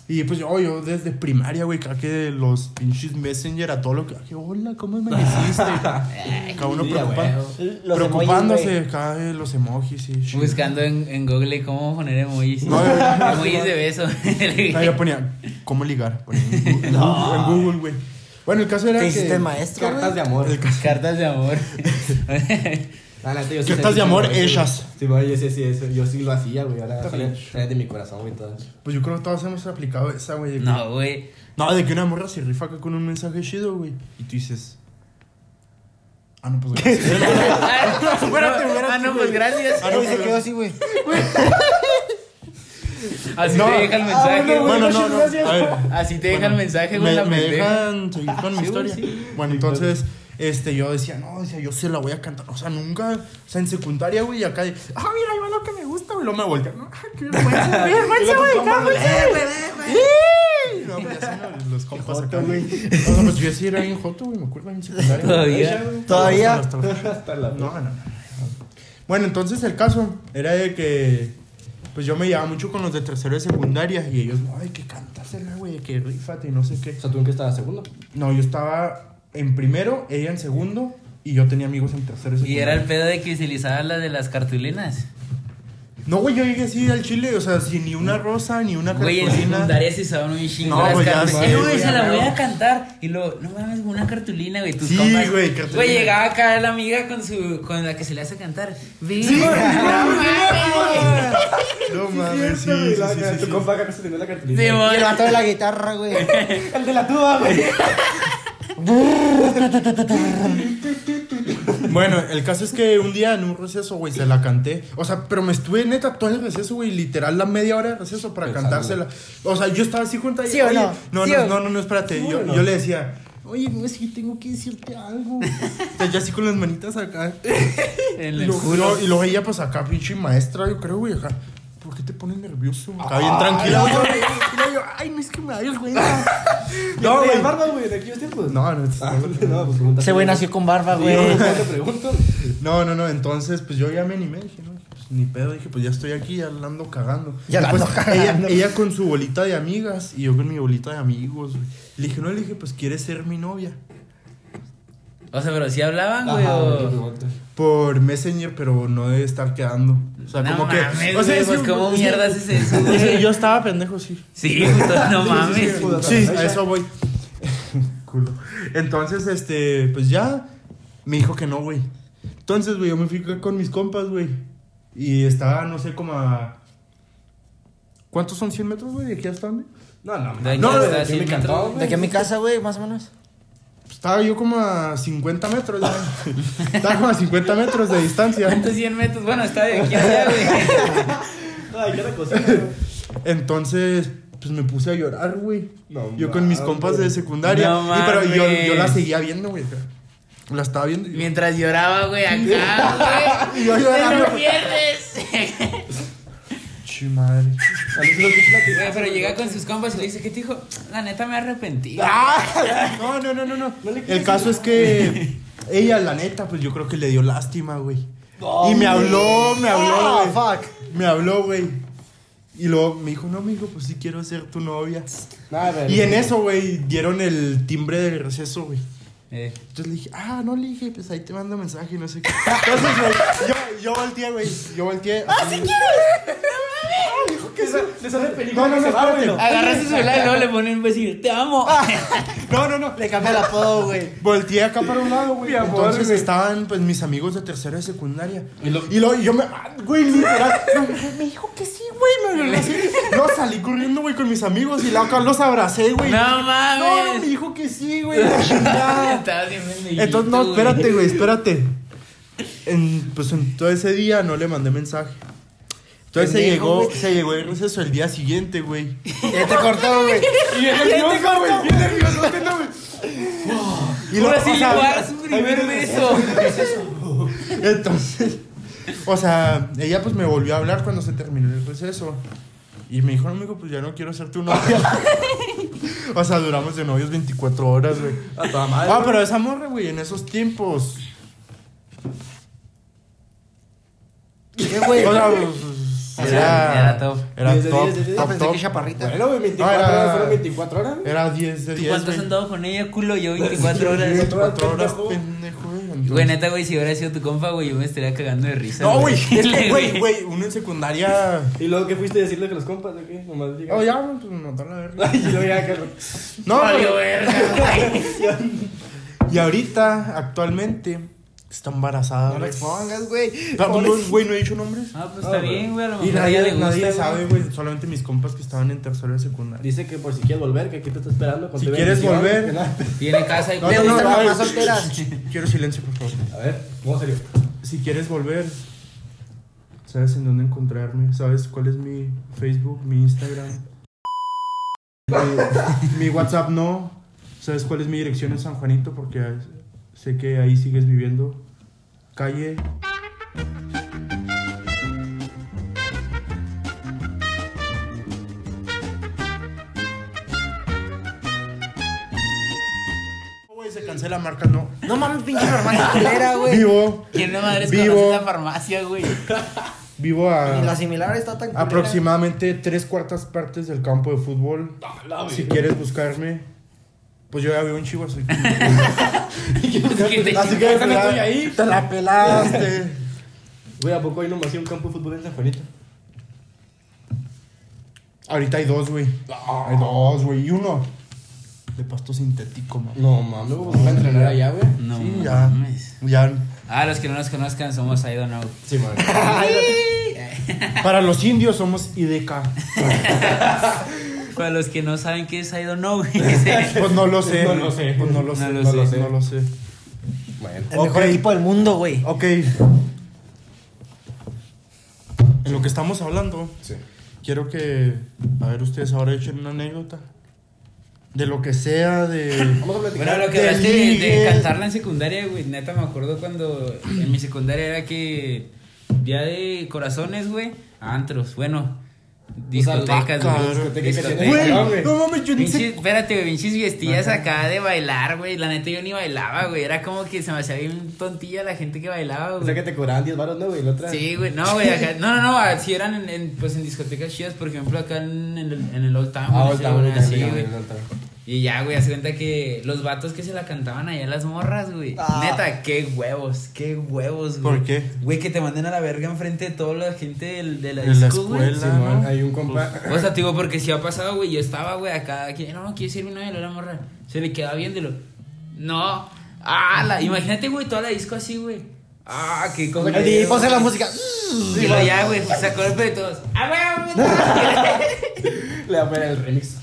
Y pues yo, yo desde primaria, güey, que los pinches Messenger a todo lo que. que, Hola, ¿cómo me hiciste? Cada uno preocupa- preocupándose, emojis, cada vez los emojis y shit. Buscando en, en Google cómo poner emojis. No, emojis de beso. No, yo ponía, ¿cómo ligar? Ponía en Google, en güey. Bueno, el caso era Te que... hiciste maestro, Cartas de amor. Cartas de amor. La neta, yo sí Cartas de amor hechas. Sí, güey, yo sí, sí, eso. Yo sí lo hacía, güey. Ahora sale sale de mi corazón, güey, todo. Pues yo creo que todos hemos aplicado esa, güey. de que- No, güey. No, de que una morra se rifa acá con un mensaje chido, güey. Y tú dices... Ah, no, pues gracias. Espérate, espérate, Ah, no, pues gracias. Ah, no, Güey, se quedó así, güey. Así No. te deja el Ah, mensaje. bueno, güey. bueno, no, no. A ver. Así te deja el mensaje, güey. me, la me pendeja. dejan seguir con mi Sí, güey, historia. sí. Bueno, entonces, este, yo decía, no, decía, yo se la voy a cantar. O sea, nunca, o sea, en secundaria, güey, y acá de, ah, mira, ahí va lo que me gusta, güey. Luego me voltean, no, qué vergüenza, qué vergüenza, güey, vergüenza. ¡Sí! No, pues ya son los- compas acá, güey. No, pues yo sí era bien joto, güey, me acuerdo en secundaria. Todavía. Todavía. Hasta la No, no, no. Bueno, entonces el caso era de que pues yo me llevaba mucho con los de tercero de secundaria y ellos, no, hay que cantársela, güey, que rífate y no sé qué. O sea, tú en qué estabas segundo. No, yo estaba en primero, ella en segundo y yo tenía amigos en tercero Y secundaria. era el pedo de que utilizaba la de las cartulinas. No, güey, yo llegué así al chile, o sea, sin ni una rosa, ni una Güey, en cartulina. secundaria se usaban un chingo No, las cartulinas. Eh, güey, se la voy a cantar. Y luego, no mames, una cartulina, güey. Tus Sí, compas. güey, cartulina. Güey, llegaba acá la amiga con su con la que se le hace cantar. Sí, No mames, sí, sí, sí, sí, Tu sí. compa acá sosteniendo la cartulina. Y el vato de la guitarra, güey. El de la tuba, güey. Bueno, el caso es que un día en un receso, güey, se la canté. O sea, pero me estuve neta todo el receso, güey, literal la media hora de receso para Pensando. cantársela. O sea, yo estaba así junto a ¿Sí o no? No, ¿Sí no, o- no, no, no, espérate. ¿Sí o Yo, no? yo le decía, oye, no, es que tengo que decirte algo. o sea, yo así con las manitas acá. En Y el luego, culo. y luego ella, pues acá, pinche maestra, yo creo, güey, acá. ¿Por qué te pones nervioso? Acá Ah, bien güey. Yo, ay, no es que me da vergüenza. No, güey. güey. barba, güey, de aquellos tiempos. No, no, Ah, no, pues pregunta. Ese güey nació con barba, güey. güey, te pregunto. No, no, no, entonces pues yo ya me animé, dije, no, pues ni pedo, dije, pues ya estoy aquí, ya la ando cagando. Ya la Pues, ando cagando. Ella, ella con su bolita de amigas y yo con mi bolita de amigos, güey. Le dije, no, le dije, pues quieres ser mi novia. O sea, pero si hablaban, güey, o. Por Messenger, pero no debe estar quedando. O sea, no como que. o sea, pues sí, cómo mierdas es eso, es que güey. yo estaba pendejo, sí. Sí, puto, no mames. Sí, a eso voy. Culo. Entonces, este, pues ya me dijo que no, güey. Entonces, güey, yo me fui con mis compas, güey. Y estaba, no sé, como a. ¿Cuántos son 100 metros, güey? ¿De aquí hasta dónde? No, no, De aquí no, de aquí 100 me encantó, metros. güey. De aquí a mi casa, güey, más o menos. Estaba yo como a 50 metros, ya. Estaba como a 50 metros de distancia. ¿Cuántos 100 metros? Bueno, está de aquí a allá, güey. Ay, qué cosa, güey. Entonces, pues me puse a llorar, güey. No yo con mis compas de secundaria. No y, pero yo, yo la seguía viendo, güey. La estaba viendo. Mientras lloraba, güey, acá, güey. Y yo llorando. ¡Te lo pierdes! Madre. A mí sí lo escuché la Güey, pero llega con sus compas y le dice, ¿qué te dijo? La neta me arrepentí. No, no, no, no, no. El caso es que ella, la neta, pues yo creo que le dio lástima, güey. y me habló, me habló, Ah, güey. Me habló, güey. Y luego me dijo, no, amigo, pues sí quiero ser tu novia. Nada, güey. Y en eso, güey, dieron el timbre del receso, güey. Eh, Entonces le dije, ah, no le dije, pues ahí te mando mensaje y no sé qué. Entonces, güey, yo, yo volteé, güey. Yo volteé. ¡Ah, sí Le sale película No, no, que no, se va, güey. espérate. Agarra su celular y luego le pone un decir, te amo. No, no, no. Le cambia el apodo, güey. Volteé acá para un lado, güey. Entonces estaban, pues, mis amigos de tercero de secundaria. Y lo- Y luego yo me. ah, Güey, literal. no, me dijo que sí, güey. No, salí corriendo, güey, con mis amigos. Y luego acá los abracé, güey. No No, mames. me dijo que sí, güey. Entonces, no, espérate, güey, espérate. En, pues en todo ese día no le mandé mensaje. Entonces se llegó, güey. se llegó el receso el día siguiente, güey. Ya te cortó, güey. Y bien nervioso, güey. Bien nervioso, ¿no, güey? Y Ahora luego, sí voy a su primer beso. Entonces, o sea, ella pues me volvió a hablar cuando se terminó el receso. Y me dijo, no, amigo, pues ya no quiero ser tu novia. o sea, duramos de novios 24 horas, güey. A toda madre. Ah, pero esa morra, güey, en esos tiempos. ¿Qué, güey? O sea, pues, era, Era top. Era 10 de top, 10 de 10. top, Pensé top. que chaparrita. Bueno, güey, 24 Ah, era- horas fueron 24 horas. Era 10 de ¿Tú 10. cuánto has andado con ella, culo? Yo 24 horas. 24 horas, pendejo. entonces- Güey, neta, güey, si hubiera sido tu compa, güey, yo me estaría cagando de risa. No, güey, es que, güey, güey, uno en secundaria. Y luego, ¿qué fuiste a decirle que los compas de qué? Nomás diga. Oh, ya, pues no te la verga. Y luego ya que. No, güey. Y ahorita, actualmente, está embarazada. No güey. expongas, güey. No, Güey, no he dicho nombres. Ah, pues está Ah, bien, güey, a lo Y mejor nadie, le gusta, nadie sabe, güey. Solamente mis compas que estaban en tercero de secundaria. Dice que por si quieres volver, que aquí te está esperando. Si quieres volver. Tiene casa y No, ¿Te no, no, solteras? Quiero silencio, por favor. A ver, ¿cómo serio? Si quieres volver, sabes en dónde encontrarme, sabes cuál es mi Facebook, mi Instagram, mi, mi WhatsApp no, sabes cuál es mi dirección en San Juanito porque sé que ahí sigues viviendo. Calle. Güey, se cancela marca, no. No mames, pinche farmacia culera, güey. Vivo, ¿Quién no madres Vivo. conoce la farmacia, güey? vivo a... Y la similar está tan culera. Aproximadamente tres cuartas partes del campo de fútbol. Si quieres buscarme, pues yo ya vivo en Chihuahua. soy- Así que estoy ahí. Te la pelaste. Güey, ¿a poco hay nomás un campo de fútbol en San Juanito? Ahorita hay dos, güey. Hay dos, güey. Y uno de pasto sintético, man. No mames, voy a entrenar allá, güey. No Sí, ya. mames. Ya. Ah, los que no nos conozcan somos I don't know. Sí, man. Para los indios somos IDK. Para los que no saben qué es I don't know, güey. Pues no lo sé. No lo sé. Pues no lo No sé. lo No lo sé. sé. No lo sé. Bueno. El mejor equipo del mundo, güey. Ok. En lo que estamos hablando, Sí. quiero que, a ver, ustedes ahora echen una anécdota. De lo que sea, de... Vamos a platicar. Bueno, lo que hablaste de, de cantarla en secundaria, güey. Neta, me acuerdo cuando en mi secundaria era que día de corazones, güey, antros. Bueno, discotecas, güey. discotecas. No, güey. no mames, yo ni sé... espérate, güey, pinches fiestillas acá de bailar, güey. La neta yo ni bailaba, güey. Era como que se me hacía bien tontilla la gente que bailaba, O güey. sea que te cobraban 10 baros, ¿no, güey? Sí, güey, no, güey, acá, no, no, no, si eran en, en, pues en discotecas chidas, por ejemplo, acá en, el, en el Old Town, Ah, Old Town, ya, güey. Y ya, güey, hace cuenta que los vatos que se la cantaban allá las morras, güey. Ah. Neta, qué huevos, qué huevos, güey. ¿Por qué? Güey, que te manden a la verga enfrente de toda la gente del- de la De la disco, güey. escuela. Sí, man, ¿no? Hay un compa. O sea, te digo, porque si ha pasado, güey, yo estaba, güey, acá, que no, quiere ser mi novia, la morra. Se le quedaba viéndolo. No. Ah, la, imagínate, güey, toda la disco así, güey. Ah, qué cosa. DJ pone la música. Y ya, güey, sacó el pelo de todos. ¡Ah, güey! Le va a poner el remix.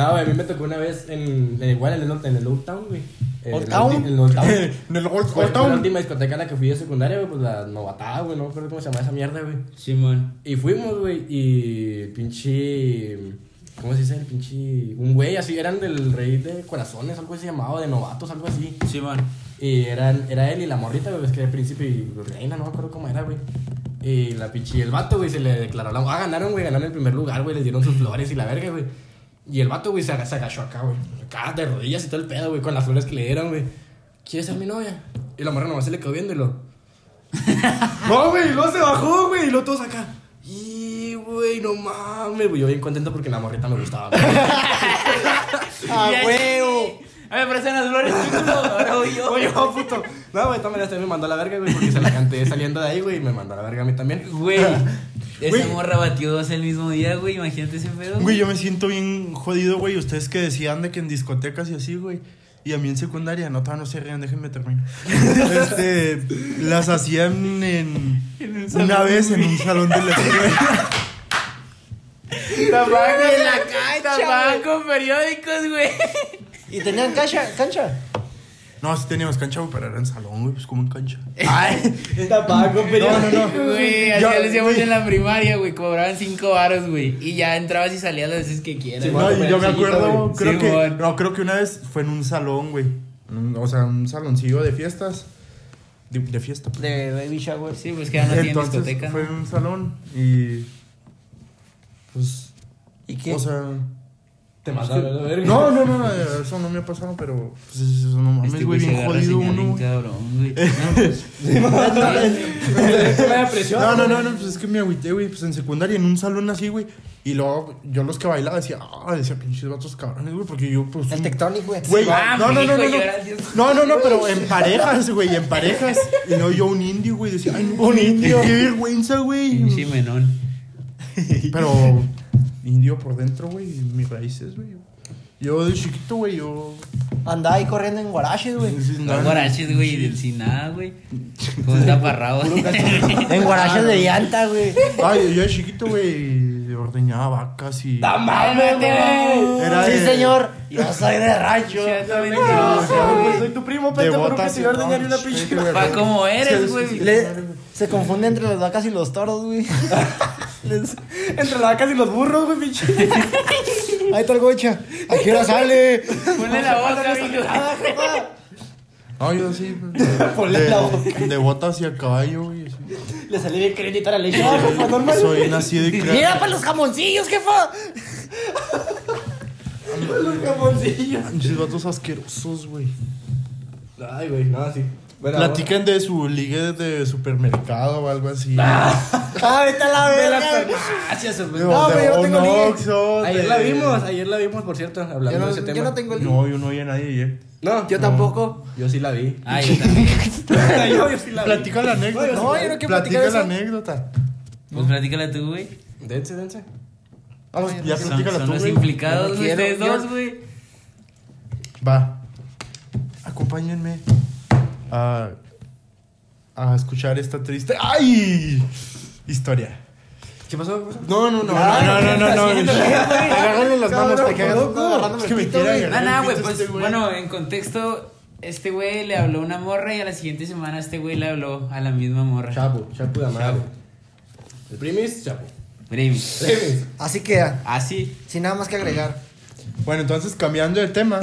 No, güey, a mí me tocó una vez en, en igual en el, en el Old Town, güey. En ¿Old el Town? En el Old Town. En el Old Fue, Old fue la última discoteca a la que fui de secundaria, güey, pues la novatada, güey, no me acuerdo cómo se llama esa mierda, güey. Simón. Y fuimos, güey, y pinche. ¿Cómo se dice? El pinche. Un güey así, eran del rey de corazones, algo así se llamaba, de novatos, algo así. Simón. Y eran, era él y la morrita, güey, es que era el príncipe y reina, no me acuerdo cómo era, güey. Y la pinche, y el vato, güey, se le declaró la. Ah, ganaron, güey, ganaron el primer lugar, güey, les dieron sus flores y la verga, güey. Y el vato, güey, se, aga- se agachó acá, güey. Acá de rodillas y todo el pedo, güey, con las flores que le dieron, güey. ¿Quieres ser mi novia? Y la morra nomás se le quedó viendo y lo. no, güey, y luego se bajó, güey, y luego todos acá. Y, güey, no mames, güey. Yo bien contento porque la morrita me gustaba, güey. ¡Ah. A mí me parecen las flores, chulo. Ahora voy yo. Oye, oh, puto. No, güey, también me mandó a la verga, güey, porque se la canté saliendo de ahí, güey, y me mandó a la verga a mí también. Güey. Esa Güey. morra batió dos el mismo día, güey. Imagínate ese pedo. Güey, yo me siento bien jodido, güey. Ustedes que decían de que en discotecas y así, güey. Y a mí en secundaria, no, todavía no se rían, déjenme terminar. este, las hacían en, una vez en un salón de la escuela. Tapaban En la cancha, con periódicos, güey. ¿Y tenían cancha? cancha? No, sí teníamos cancha, güey, pero era en salón, güey, pues como en cancha. Tapaba con No, no, no. Güey, así hacíamos güey. en la primaria, güey. Cobraban cinco varos, güey. Y ya entrabas y salías las veces que quieras. Sí, güey. No, yo me acuerdo, creo Sí, que, no, creo que una vez fue en un salón, güey. O sea, un saloncillo de fiestas. De, de fiesta. pues. De Baby Shower. Sí, pues que ya no tienen discoteca. fue en un salón y pues ¿Y qué? O sea. Te mandaron a la verga. No, no, no, eso no me ha pasado, pero. Pues eso no mames, Este güey, güey se bien agarra jodido señal uno, bien güey. cabrón, güey. Me da presión. No, no, no, no, pues es que me agüité, güey, pues en secundaria, en un salón así, güey. Y luego yo los que bailaba decía, ah, decía pinches vatos cabrones, güey, porque yo, pues. El un- Tectonic, güey. Güey, Ah, no, no, no, no, no. No, no, no, pero en parejas, güey, en parejas. Y no, yo un indio, güey, decía, ay, no, un indio. Qué vergüenza, güey. Pinche menón. Pero indio por dentro, güey, mis raíces, güey. Yo de chiquito, güey, yo. Andaba ahí corriendo en guaraches, güey. Los guaraches, güey, del sin nada, güey. Con taparrabos. En guaraches de llanta, güey. Ay, yo de chiquito, güey, ordeñaba vacas y. ¡Mames, güey! Sí, de- señor. Yo soy de rancho. Soy tu primo, pendejo, porque botas. te iba a ordeñar una pinche. Pa' como eres, güey. Se confunde entre las vacas y los toros, güey. Les- Entre las vacas y los burros, güey, pinche. Ahí está el gocha. ¿A qué hora sale? Ponle la boca, mijo. No, yo sí. Ponle la boca. De, de botas y a caballo, güey. Le salí bien crédito a la leche. Ah, jefa, normal. Soy nacido y criado. Mira para los jamoncillos, jefa. Los jamoncillos. Vatos asquerosos, güey. Ay, güey, no, sí. Bueno, Platican de su ligue de supermercado o algo así. Ah, vete a la verga. güey. No, pero yo no tengo ligue. Oxxo, Ayer de- la vimos, ayer la vimos, por cierto, hablando Yo no, de ese yo tema. no tengo el. No, yo no oí a nadie ayer. No, Yo tampoco. yo sí la vi. Ah, yo también. yo, yo sí la vi. Platica la anécdota. No, yo no quiero Platica platicar la eso. anécdota. Pues platícala tú, güey. Dense, dense. Vamos, ya Son, platícala son tú, los güey. implicados, Yo no güey, quiero, ustedes yo- dos, güey. Va. Acompáñenme a, a escuchar esta triste. ¡Ay! Historia. ¿Qué pasó? No, no, no, Ay, no, no, no, no, ¿qué no. Agárrale las manos Cabrón, para que hagas loco. agarrándome Es que me pito, quiere güey. agarrar No, no, el güey, pito pues este bueno, en contexto, este güey le habló a una morra y a la siguiente semana este güey le habló a la misma morra. Chapo, Chapo de. Chapo. El primis, Chapo. Brimi. Primis. Así queda. Así. Sin nada más que agregar. Bueno, entonces cambiando de tema.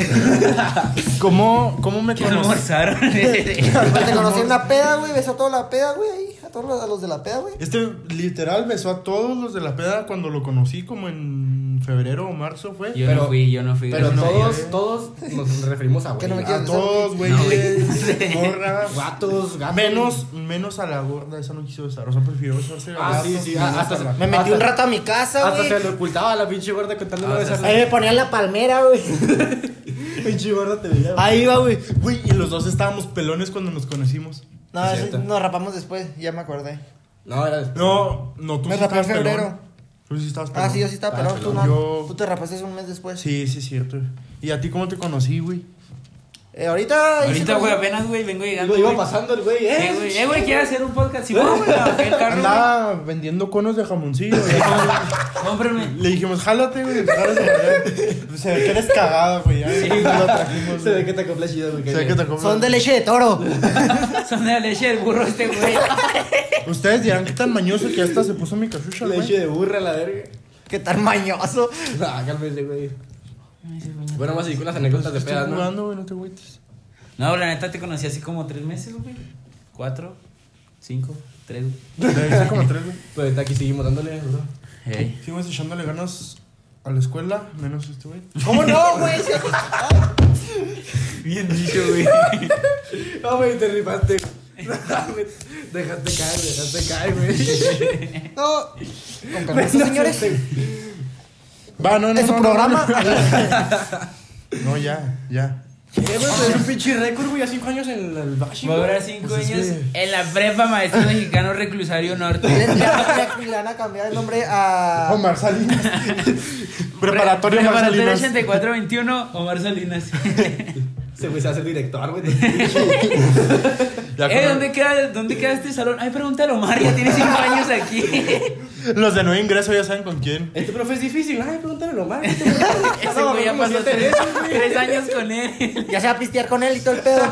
¿Cómo, cómo me almorzaron. Te conocí en una peda, güey. Besó a toda la peda, güey. Ahí. A todos los, a los de la peda, güey. Este literal besó a todos los de la peda cuando lo conocí, como en febrero o marzo fue. Yo Pero- no fui, yo no fui. Pero todos, todos nos referimos a Que no me güey. A quieras todos, güey. No, güey. Morra. Gatos, gatos. Menos, menos a la gorda, esa no quiso besar. O sea, prefirió besarse a Ah, gatos, sí, sí, hasta a la- se- Me metí Hasta- un rato a mi casa, Hasta güey. se le ocultaba a la pinche gorda contándole Ah, de esas. Ahí me ponía en la palmera, güey. Pinche gorda te veía. Ahí iba, güey. Güey, y los dos estábamos pelones cuando nos conocimos. No, Es nos rapamos después. Ya me acordé. No, era después. No, no, tú Me sí rapé en febrero. Tú sí estabas pelón. Ah, sí, yo sí estaba Ah, pelón. Tú pelón. no. Yo- Tú te rapaste un mes después. Sí, sí, es cierto. ¿Y a ti cómo te conocí, güey? Eh, ahorita. Ahorita, güey, apenas, güey, vengo llegando. Iba, iba güey. pasando el güey, Sí, ¿eh? güey. Eh, güey, ¿quieres hacer un podcast? Sí, güey, me bajé el carro. güey. Andaba vendiendo conos de jamoncillo. güey. Cómprame. Le dijimos, jálate, güey. jálate para allá". Pues Se ve que eres cagada, güey. Ya sí, lo trajimos. Se ve güey. que te acoplas chido, güey. Se ve que te compras. Son de leche de toro. Son de la leche del burro este güey. Ustedes dirán que tan mañoso que hasta se puso mi cachucha, güey. Leche de burra, la verga. Qué tan mañoso. Ah, cálmese, güey. Bueno, vamos a seguir con las anécdotas de pedas, ¿no? jugando, güey, no te agüites. No, la neta te conocí así como tres meses, güey. Cuatro, cinco, tres, güey. Como tres, güey. Pues aquí seguimos dándole, bro. Hey. Seguimos echándole ganas a la escuela, menos este, güey. ¿Cómo no, güey? Bien dicho, güey. No, güey, te rifaste. Dejaste caer, dejaste caer, güey. No. Con permiso, señores. Va, no, no, Es su no, no, programa. No, no, ya, ya. Eh, güey, pues es un pinche récord, güey, a cinco años en el Bashi, Va a durar cinco Pues es años que- en la prepa maestro mexicano reclusario norte. Le, le- van a cambiar el nombre a. Omar Salinas. Preparatorio Omar Preparatorio Salinas. 8421, Omar Salinas. Se güey se hace el director, güey. Eh, ¿dónde queda, ¿dónde queda este salón? Ay, pregúntale a Omar, ya tiene cinco años aquí. Los de nuevo ingreso ya saben con quién. Este profe es difícil, ay, pregúntale nomás. Ese güey ya pasó tres, tres años con él. Ya se va a pistear con él y todo el pedo.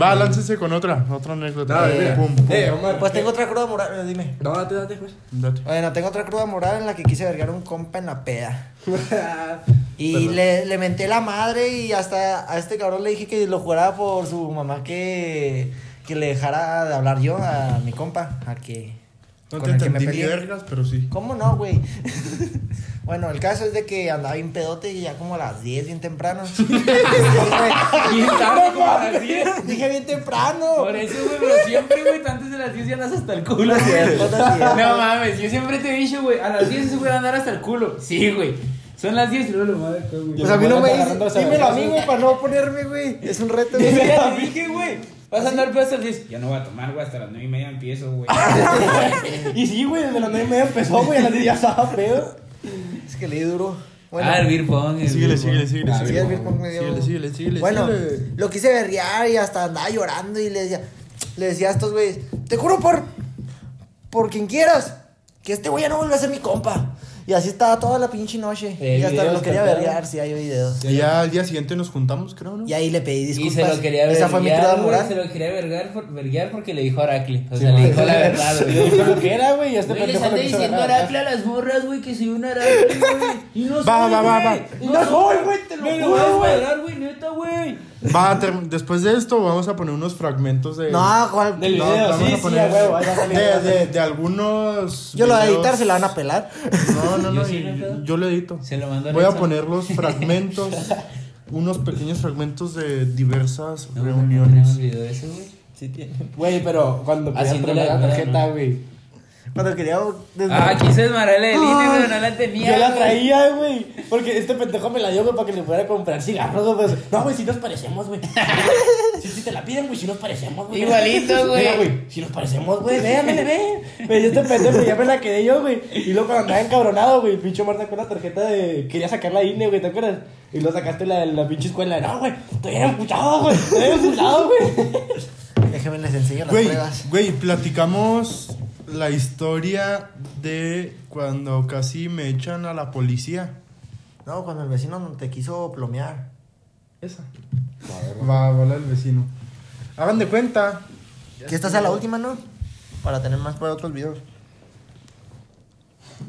Va, láncese con otra, otra anécdota. Dale, mira. Pum, pum. Eh, Omar. Pues tengo otra cruda moral. eh, Dime. No, date, date, pues. Date. Bueno, tengo otra cruda moral en la que quise vergar a un compa en la peda. Y Perdón. le, le menté la madre y hasta a este cabrón le dije que lo juraba por su mamá que, que le dejara de hablar yo a mi compa. A que. No con te el que me peleé. vergas, pero sí. ¿Cómo no, güey? bueno, el caso es de que andaba bien pedote y ya como a las 10, bien temprano. Sí. Bien tarde, como a las 10. Dije bien temprano. Por eso, güey, pero siempre, güey, antes de las 10 ya andas hasta el culo. Cierto, no mames, yo siempre te he dicho, güey, a las 10 ese güey va a andar hasta el culo. Sí, güey. Son las 10 y luego lo madre güey. Pues a mí no me dice, Agarrándose a dímelo a mí, güey, para no ponerme, güey. Es un reto, güey. ya te dije, güey. Vas a andar pues hasta las 10. Ya no voy a tomar, güey, hasta las 9 y media empiezo, güey. Y sí, güey, desde las 9 y media empezó, güey, a las 10 ya estaba pedo. Es que leí duro. Bueno, ah, el beer pong. el Síguele, síguele, síguele. Ah, sí, síguele. el beer pong me dio- Síguele, síguele, síguele. Bueno, síguele. lo quise berrear y hasta andaba llorando y le decía, le decía a estos güeyes, te juro por, por quien quieras, que este güey ya no vuelve a ser mi compa. Y así estaba toda la pinche noche. Eh, y hasta lo quería berrear, sí, hay videos. Y ya al día siguiente nos juntamos, creo, ¿no? Y ahí le pedí Y disculpas. se lo quería Esa fue mi cruda verguear, güey, moral. Se lo quería por, verguear porque le dijo a Aracle. O Sí, sea, le güey. dijo la verdad, Y le güey. dijo lo que era, güey, y este Güey, les diciendo. Aracle a las morras, güey, que soy un Aracle, güey. Y no Va, soy, va, va, güey. va. Y no soy, güey, te lo juro, voy a güey. güey, neta, güey. Va, ter- después de esto vamos a poner unos fragmentos de... No, ¿cuál? Del No, video, sí, a sí, a huevo, ahí va a salir. de, de, de algunos Yo lo voy a editar, se la van a pelar. No, no, no, Yo sí, yo, no lo edito. Se lo mando a Voy a poner los fragmentos, unos pequeños fragmentos de diversas No, no reuniones. tenemos video de eso, güey. Sí, tiene. Güey, pero cuando poner la tarjeta, ¿no? güey. Cuando quería... Ah, quise desmarrarle de línea, pero no la tenía. Yo la güey. traía, güey. Porque este pendejo me la dio, güey, para que le fuera a comprar cigarros, güey. Pues, no, güey, si nos parecemos, güey. Si, si te la piden, güey, si nos parecemos, güey. Igualito, güey. Mira, güey, si nos parecemos, güey, véanmele, ve. Me dio este pendejo, ya me la quedé yo, güey. Y luego cuando andaba encabronado, güey, el pinche Omar sacó la tarjeta de. Quería sacar la INE, güey, ¿te acuerdas? Y luego sacaste la, la pinche escuela. No, güey, estoy bien empuchado, güey. Estoy bien empuchado, güey. Déjenme les enseño las Güey, pruebas. güey, platicamos la historia de cuando casi me echan a la policía. No, cuando el vecino no te quiso plomear. Esa. Va, va la del vecino. Hagan de cuenta. Que esta sea la última, ¿no? Para tener más para otros videos.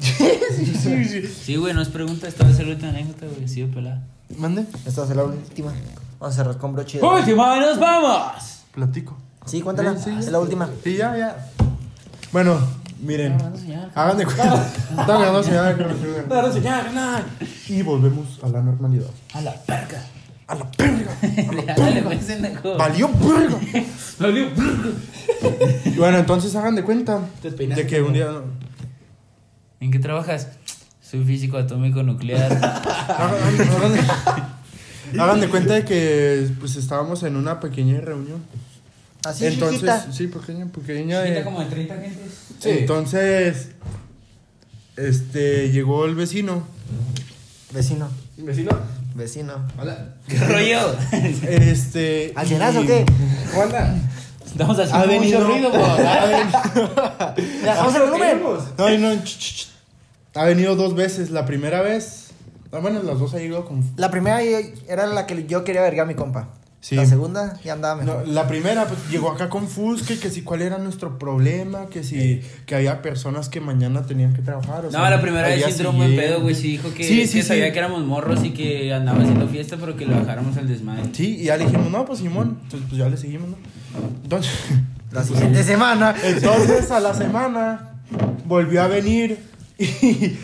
Sí, güey, nos pregunta, esta vez el última anécdota, güey, sí, pelada. Mande, Esta va a ser la última. Vamos a cerrar con broche. ¡Última, nos vamos! platico. Sí, cuéntala. Sí, sí. Es la última. Sí, ya, ya. Bueno, miren. Hagan de cuenta. Están ganando señal. Claro, señal. Y volvemos a la normalidad. A la verga. A la verga. Valió verga. Valió. Y bueno, entonces hagan de cuenta de que un día. ¿En qué trabajas? Soy físico atómico nuclear. Hagan, hagan de cuenta de que pues estábamos en una pequeña reunión. Así Entonces, chiquita. sí, pequeña, pequeña. Chiquita de- como de 30 gentes. Sí. Entonces, este, llegó el vecino. Vecino. Vecino. Vecino. Hola. ¿Qué rollo? Este. ¿Al o qué? ¿Cómo anda? Estamos Ha haciendo venido. mucho ruido, güey. ha venido- ¿Le bajamos el volumen? No, no, ch, ch, ch. Ha venido dos veces. La primera vez. ah, bueno, las dos ha llegado con. La primera era la que yo quería vergar a mi compa. Sí. La segunda ya andaba No, mejor. la primera pues, llegó acá con Fusca, que si cuál era nuestro problema, que si que había personas que mañana tenían que trabajar. o No, sea, la primera vez sí entró un buen pedo, güey. Sí dijo que, Sí, sí, que sí. sabía que éramos morros y que andaba haciendo fiesta, pero que le bajáramos al desmadre. Sí, y ya le dijimos, no, pues Simón, entonces pues ya le seguimos, ¿no? Entonces, La siguiente semana. entonces a la semana volvió a venir y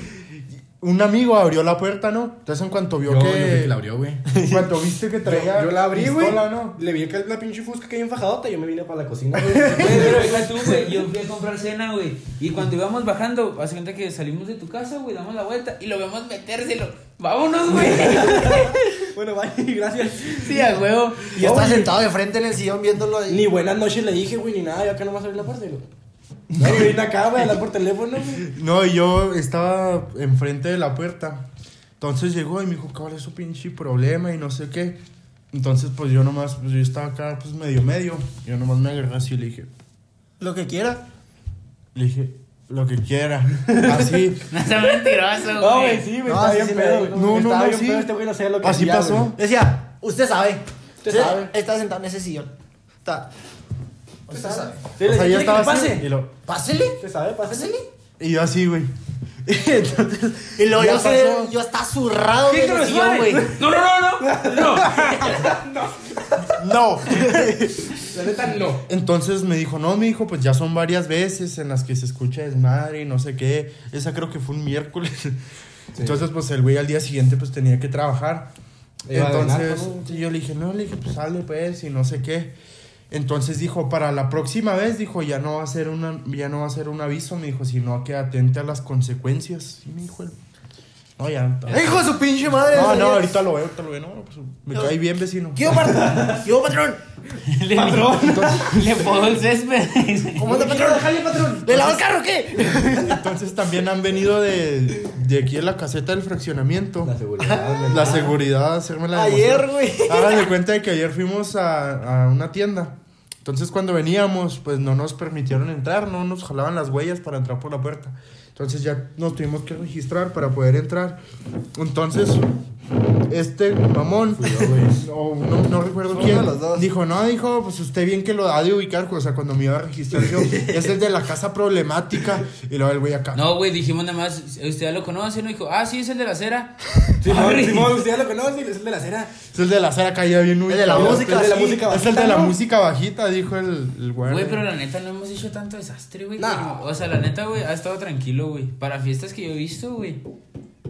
un amigo abrió la puerta, ¿no? Entonces en cuanto vio Yo, yo que... que la abrió, güey. En cuanto viste que traía Yo, yo la abrí, güey. ¿no? Le vi que la pinche fusca que hay enfajadota y yo me vine para la cocina, güey. Pero tú, güey. Yo fui a comprar cena, güey. Y cuando íbamos bajando, hace cuenta que salimos de tu casa, güey, damos la vuelta y lo vemos metérselo. Vámonos, güey. bueno, bye, gracias. Sí, a huevo. Y yo estaba sentado de frente en el sillón viéndolo ahí. Ni buenas noches le dije, güey, ni nada. Yo acá nomás abrí la puerta y lo... No, güey, acá, güey, hablar por teléfono, güey. No, y yo estaba enfrente de la puerta. Entonces llegó y me dijo, ¿cuál es su pinche problema? Y no sé qué. Entonces, pues yo nomás, pues yo estaba acá, pues medio medio. Yo nomás me agarré así y le dije, Lo que quiera. le dije, lo que quiera. Así. No sea mentiroso, güey. No, güey, sí, güey, No, estaba bien sí, pedo, me- no, no, no, sí. pedo este güey, no sabía lo que Así hacía, pasó. güey. Decía, usted sabe. Usted sabe. Está sentado en ese sillón. Está. Usted sabe. O le sea, dije, yo "¿Quiere estaba que le así. pase?" Y, lo, Pásele. ¿Usted sabe? Pásale. y yo así, güey. Entonces, Y luego yo, sé, yo estaba zurrado ¿Qué en el crees, sillón, güey. No, no, no, no. No. No. La neta, no. Entonces me dijo, no, mi hijo, pues ya son varias veces en las que se escucha desmadre y no sé qué. Esa creo que fue un miércoles. Entonces, pues el güey al día siguiente pues tenía que trabajar. De Entonces, yo le dije, no, le dije, pues sale pues y no sé qué. Entonces dijo, para la próxima vez, dijo, ya no va a ser una, ya no va a ser un aviso, me dijo, sino que atente a las consecuencias. Y me dijo, él, no, ya. Hijo de su pinche madre. No, no, ahorita lo veo, ahorita lo veo, no, pues me cae bien, vecino. ¿Qué hubo, pat- ¿Qué hubo, patrón? Le, le podó el césped. ¿Cómo anda, patrón? Jale, patrón. ¿Le lavó el carro o qué? Entonces también han venido de, de aquí en la caseta del fraccionamiento. La seguridad. La seguridad, hacerme la Ayer, güey. Hagan de cuenta de que ayer fuimos a, a una tienda. Entonces cuando veníamos, pues no nos permitieron entrar, no nos jalaban las huellas para entrar por la puerta. Entonces ya nos tuvimos que registrar para poder entrar. Entonces, este mamón, o no, no recuerdo Uno quién, dijo, no, dijo, pues usted bien que lo ha de ubicar, o sea, cuando me iba a registrar yo, es el de la casa problemática. Y luego el güey acá. No, güey, dijimos nada más, ¿usted ya lo conoce? No dijo, ah, sí, es el de la acera. Simón, Arre. Simón, usted ya lo conoce, es el de la acera. Es el de la acera caída bien ubicado. de la música, Es de la sí. música Es el de bajita, la ¿no? música bajita, dijo el, el güey. Güey, pero la neta no hemos hecho tanto desastre, güey. No. O sea, la neta, güey, ha estado tranquilo, güey. Para fiestas que yo he visto, güey.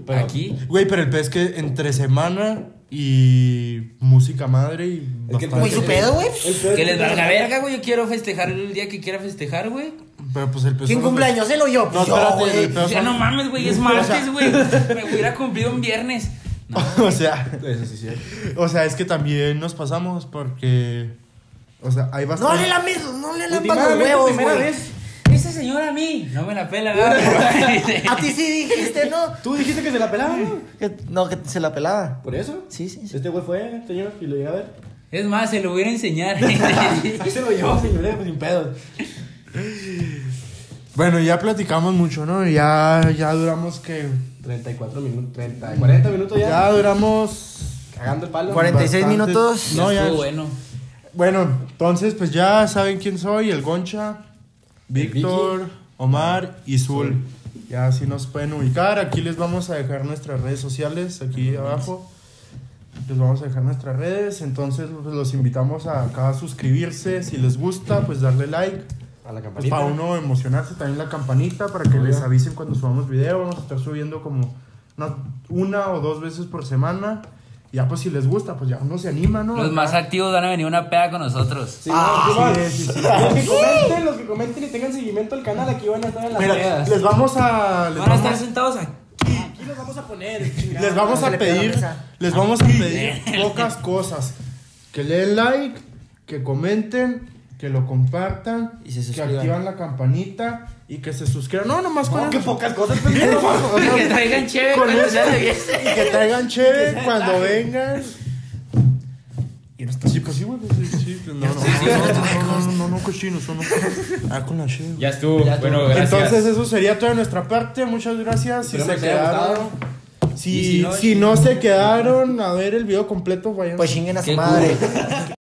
Pero- Aquí. Güey, pero el pez que entre semana y música madre y. Muy su pedo, güey. Que es les valga verga, güey. Yo quiero festejar el día que quiera festejar, güey. Pero pues el pez. ¿Quién cumpleaños? ¿Él o yo? No, Pues yo, espérate, güey. no mames, güey, es martes, güey. Me hubiera cumplido un viernes. No. o sea, Eso sí, sí. o sea, es que también nos pasamos porque. O sea, hay No bastante. le lames, no le los Últimamente, huevos, primera güey. Ese señor a mí no me la pela, ¿verdad? A ti sí dijiste, ¿no? Tú dijiste que se la pelaba, ¿no? Que- No, que se la pelaba. ¿Por eso? Sí, sí, sí. Este güey fue, señor, y lo llegué a ver. Es más, se lo voy a enseñar. Ahí se lo llevó, señor, eh, pues sin pedos. Bueno, ya platicamos mucho, ¿no? Ya, ya duramos que. 34 minutos, 30, 40 minutos ya. Ya duramos. Cagando el palo. 46 Bastante. minutos. No, ya. Estuvo bueno. Bueno, entonces pues ya saben quién soy, el Goncha, Víctor, Omar y Zul. Ya así nos pueden ubicar. Aquí les vamos a dejar nuestras redes sociales, aquí abajo. Les vamos a dejar nuestras redes. Entonces pues, los invitamos a acá a suscribirse. Si les gusta, pues darle like. A la Pues campanita. para uno emocionarse, también la campanita para que les avisen cuando subamos video. Vamos a estar subiendo como una, una o dos veces por semana. Y ya pues si les gusta, pues ya uno se anima, ¿no? Los más activos van a venir una peda con nosotros. Sí, Ah, sí, sí, sí. Los que comenten, los que comenten y tengan seguimiento al canal, aquí van a estar en las Mira, pedas. les vamos a. Les Van a estar vamos, sentados aquí. Aquí los vamos a poner. chingada. les vamos a pedir. Les vamos a pedir pocas cosas. Que le den like, que comenten, que lo compartan, Y se que activan la campanita y que se suscriban. No, nomás con No, qué eso. pocas cosas, pendejo. O sea, Que traigan chévere con cuando eso. Y que traigan chévere cuando vengan. Y no está Sí, pues sí, güey. pues sí, sí, pues no, no, no, no, no, no, no, no, cochinos, no. Ah, con la chévere. Ya estuvo. Bueno, gracias. Entonces eso sería todo de nuestra parte. Muchas gracias. Si se quedaron, si, si no, si no se quedaron a ver el video completo, vayan. Pues chinguen a su Qué madre.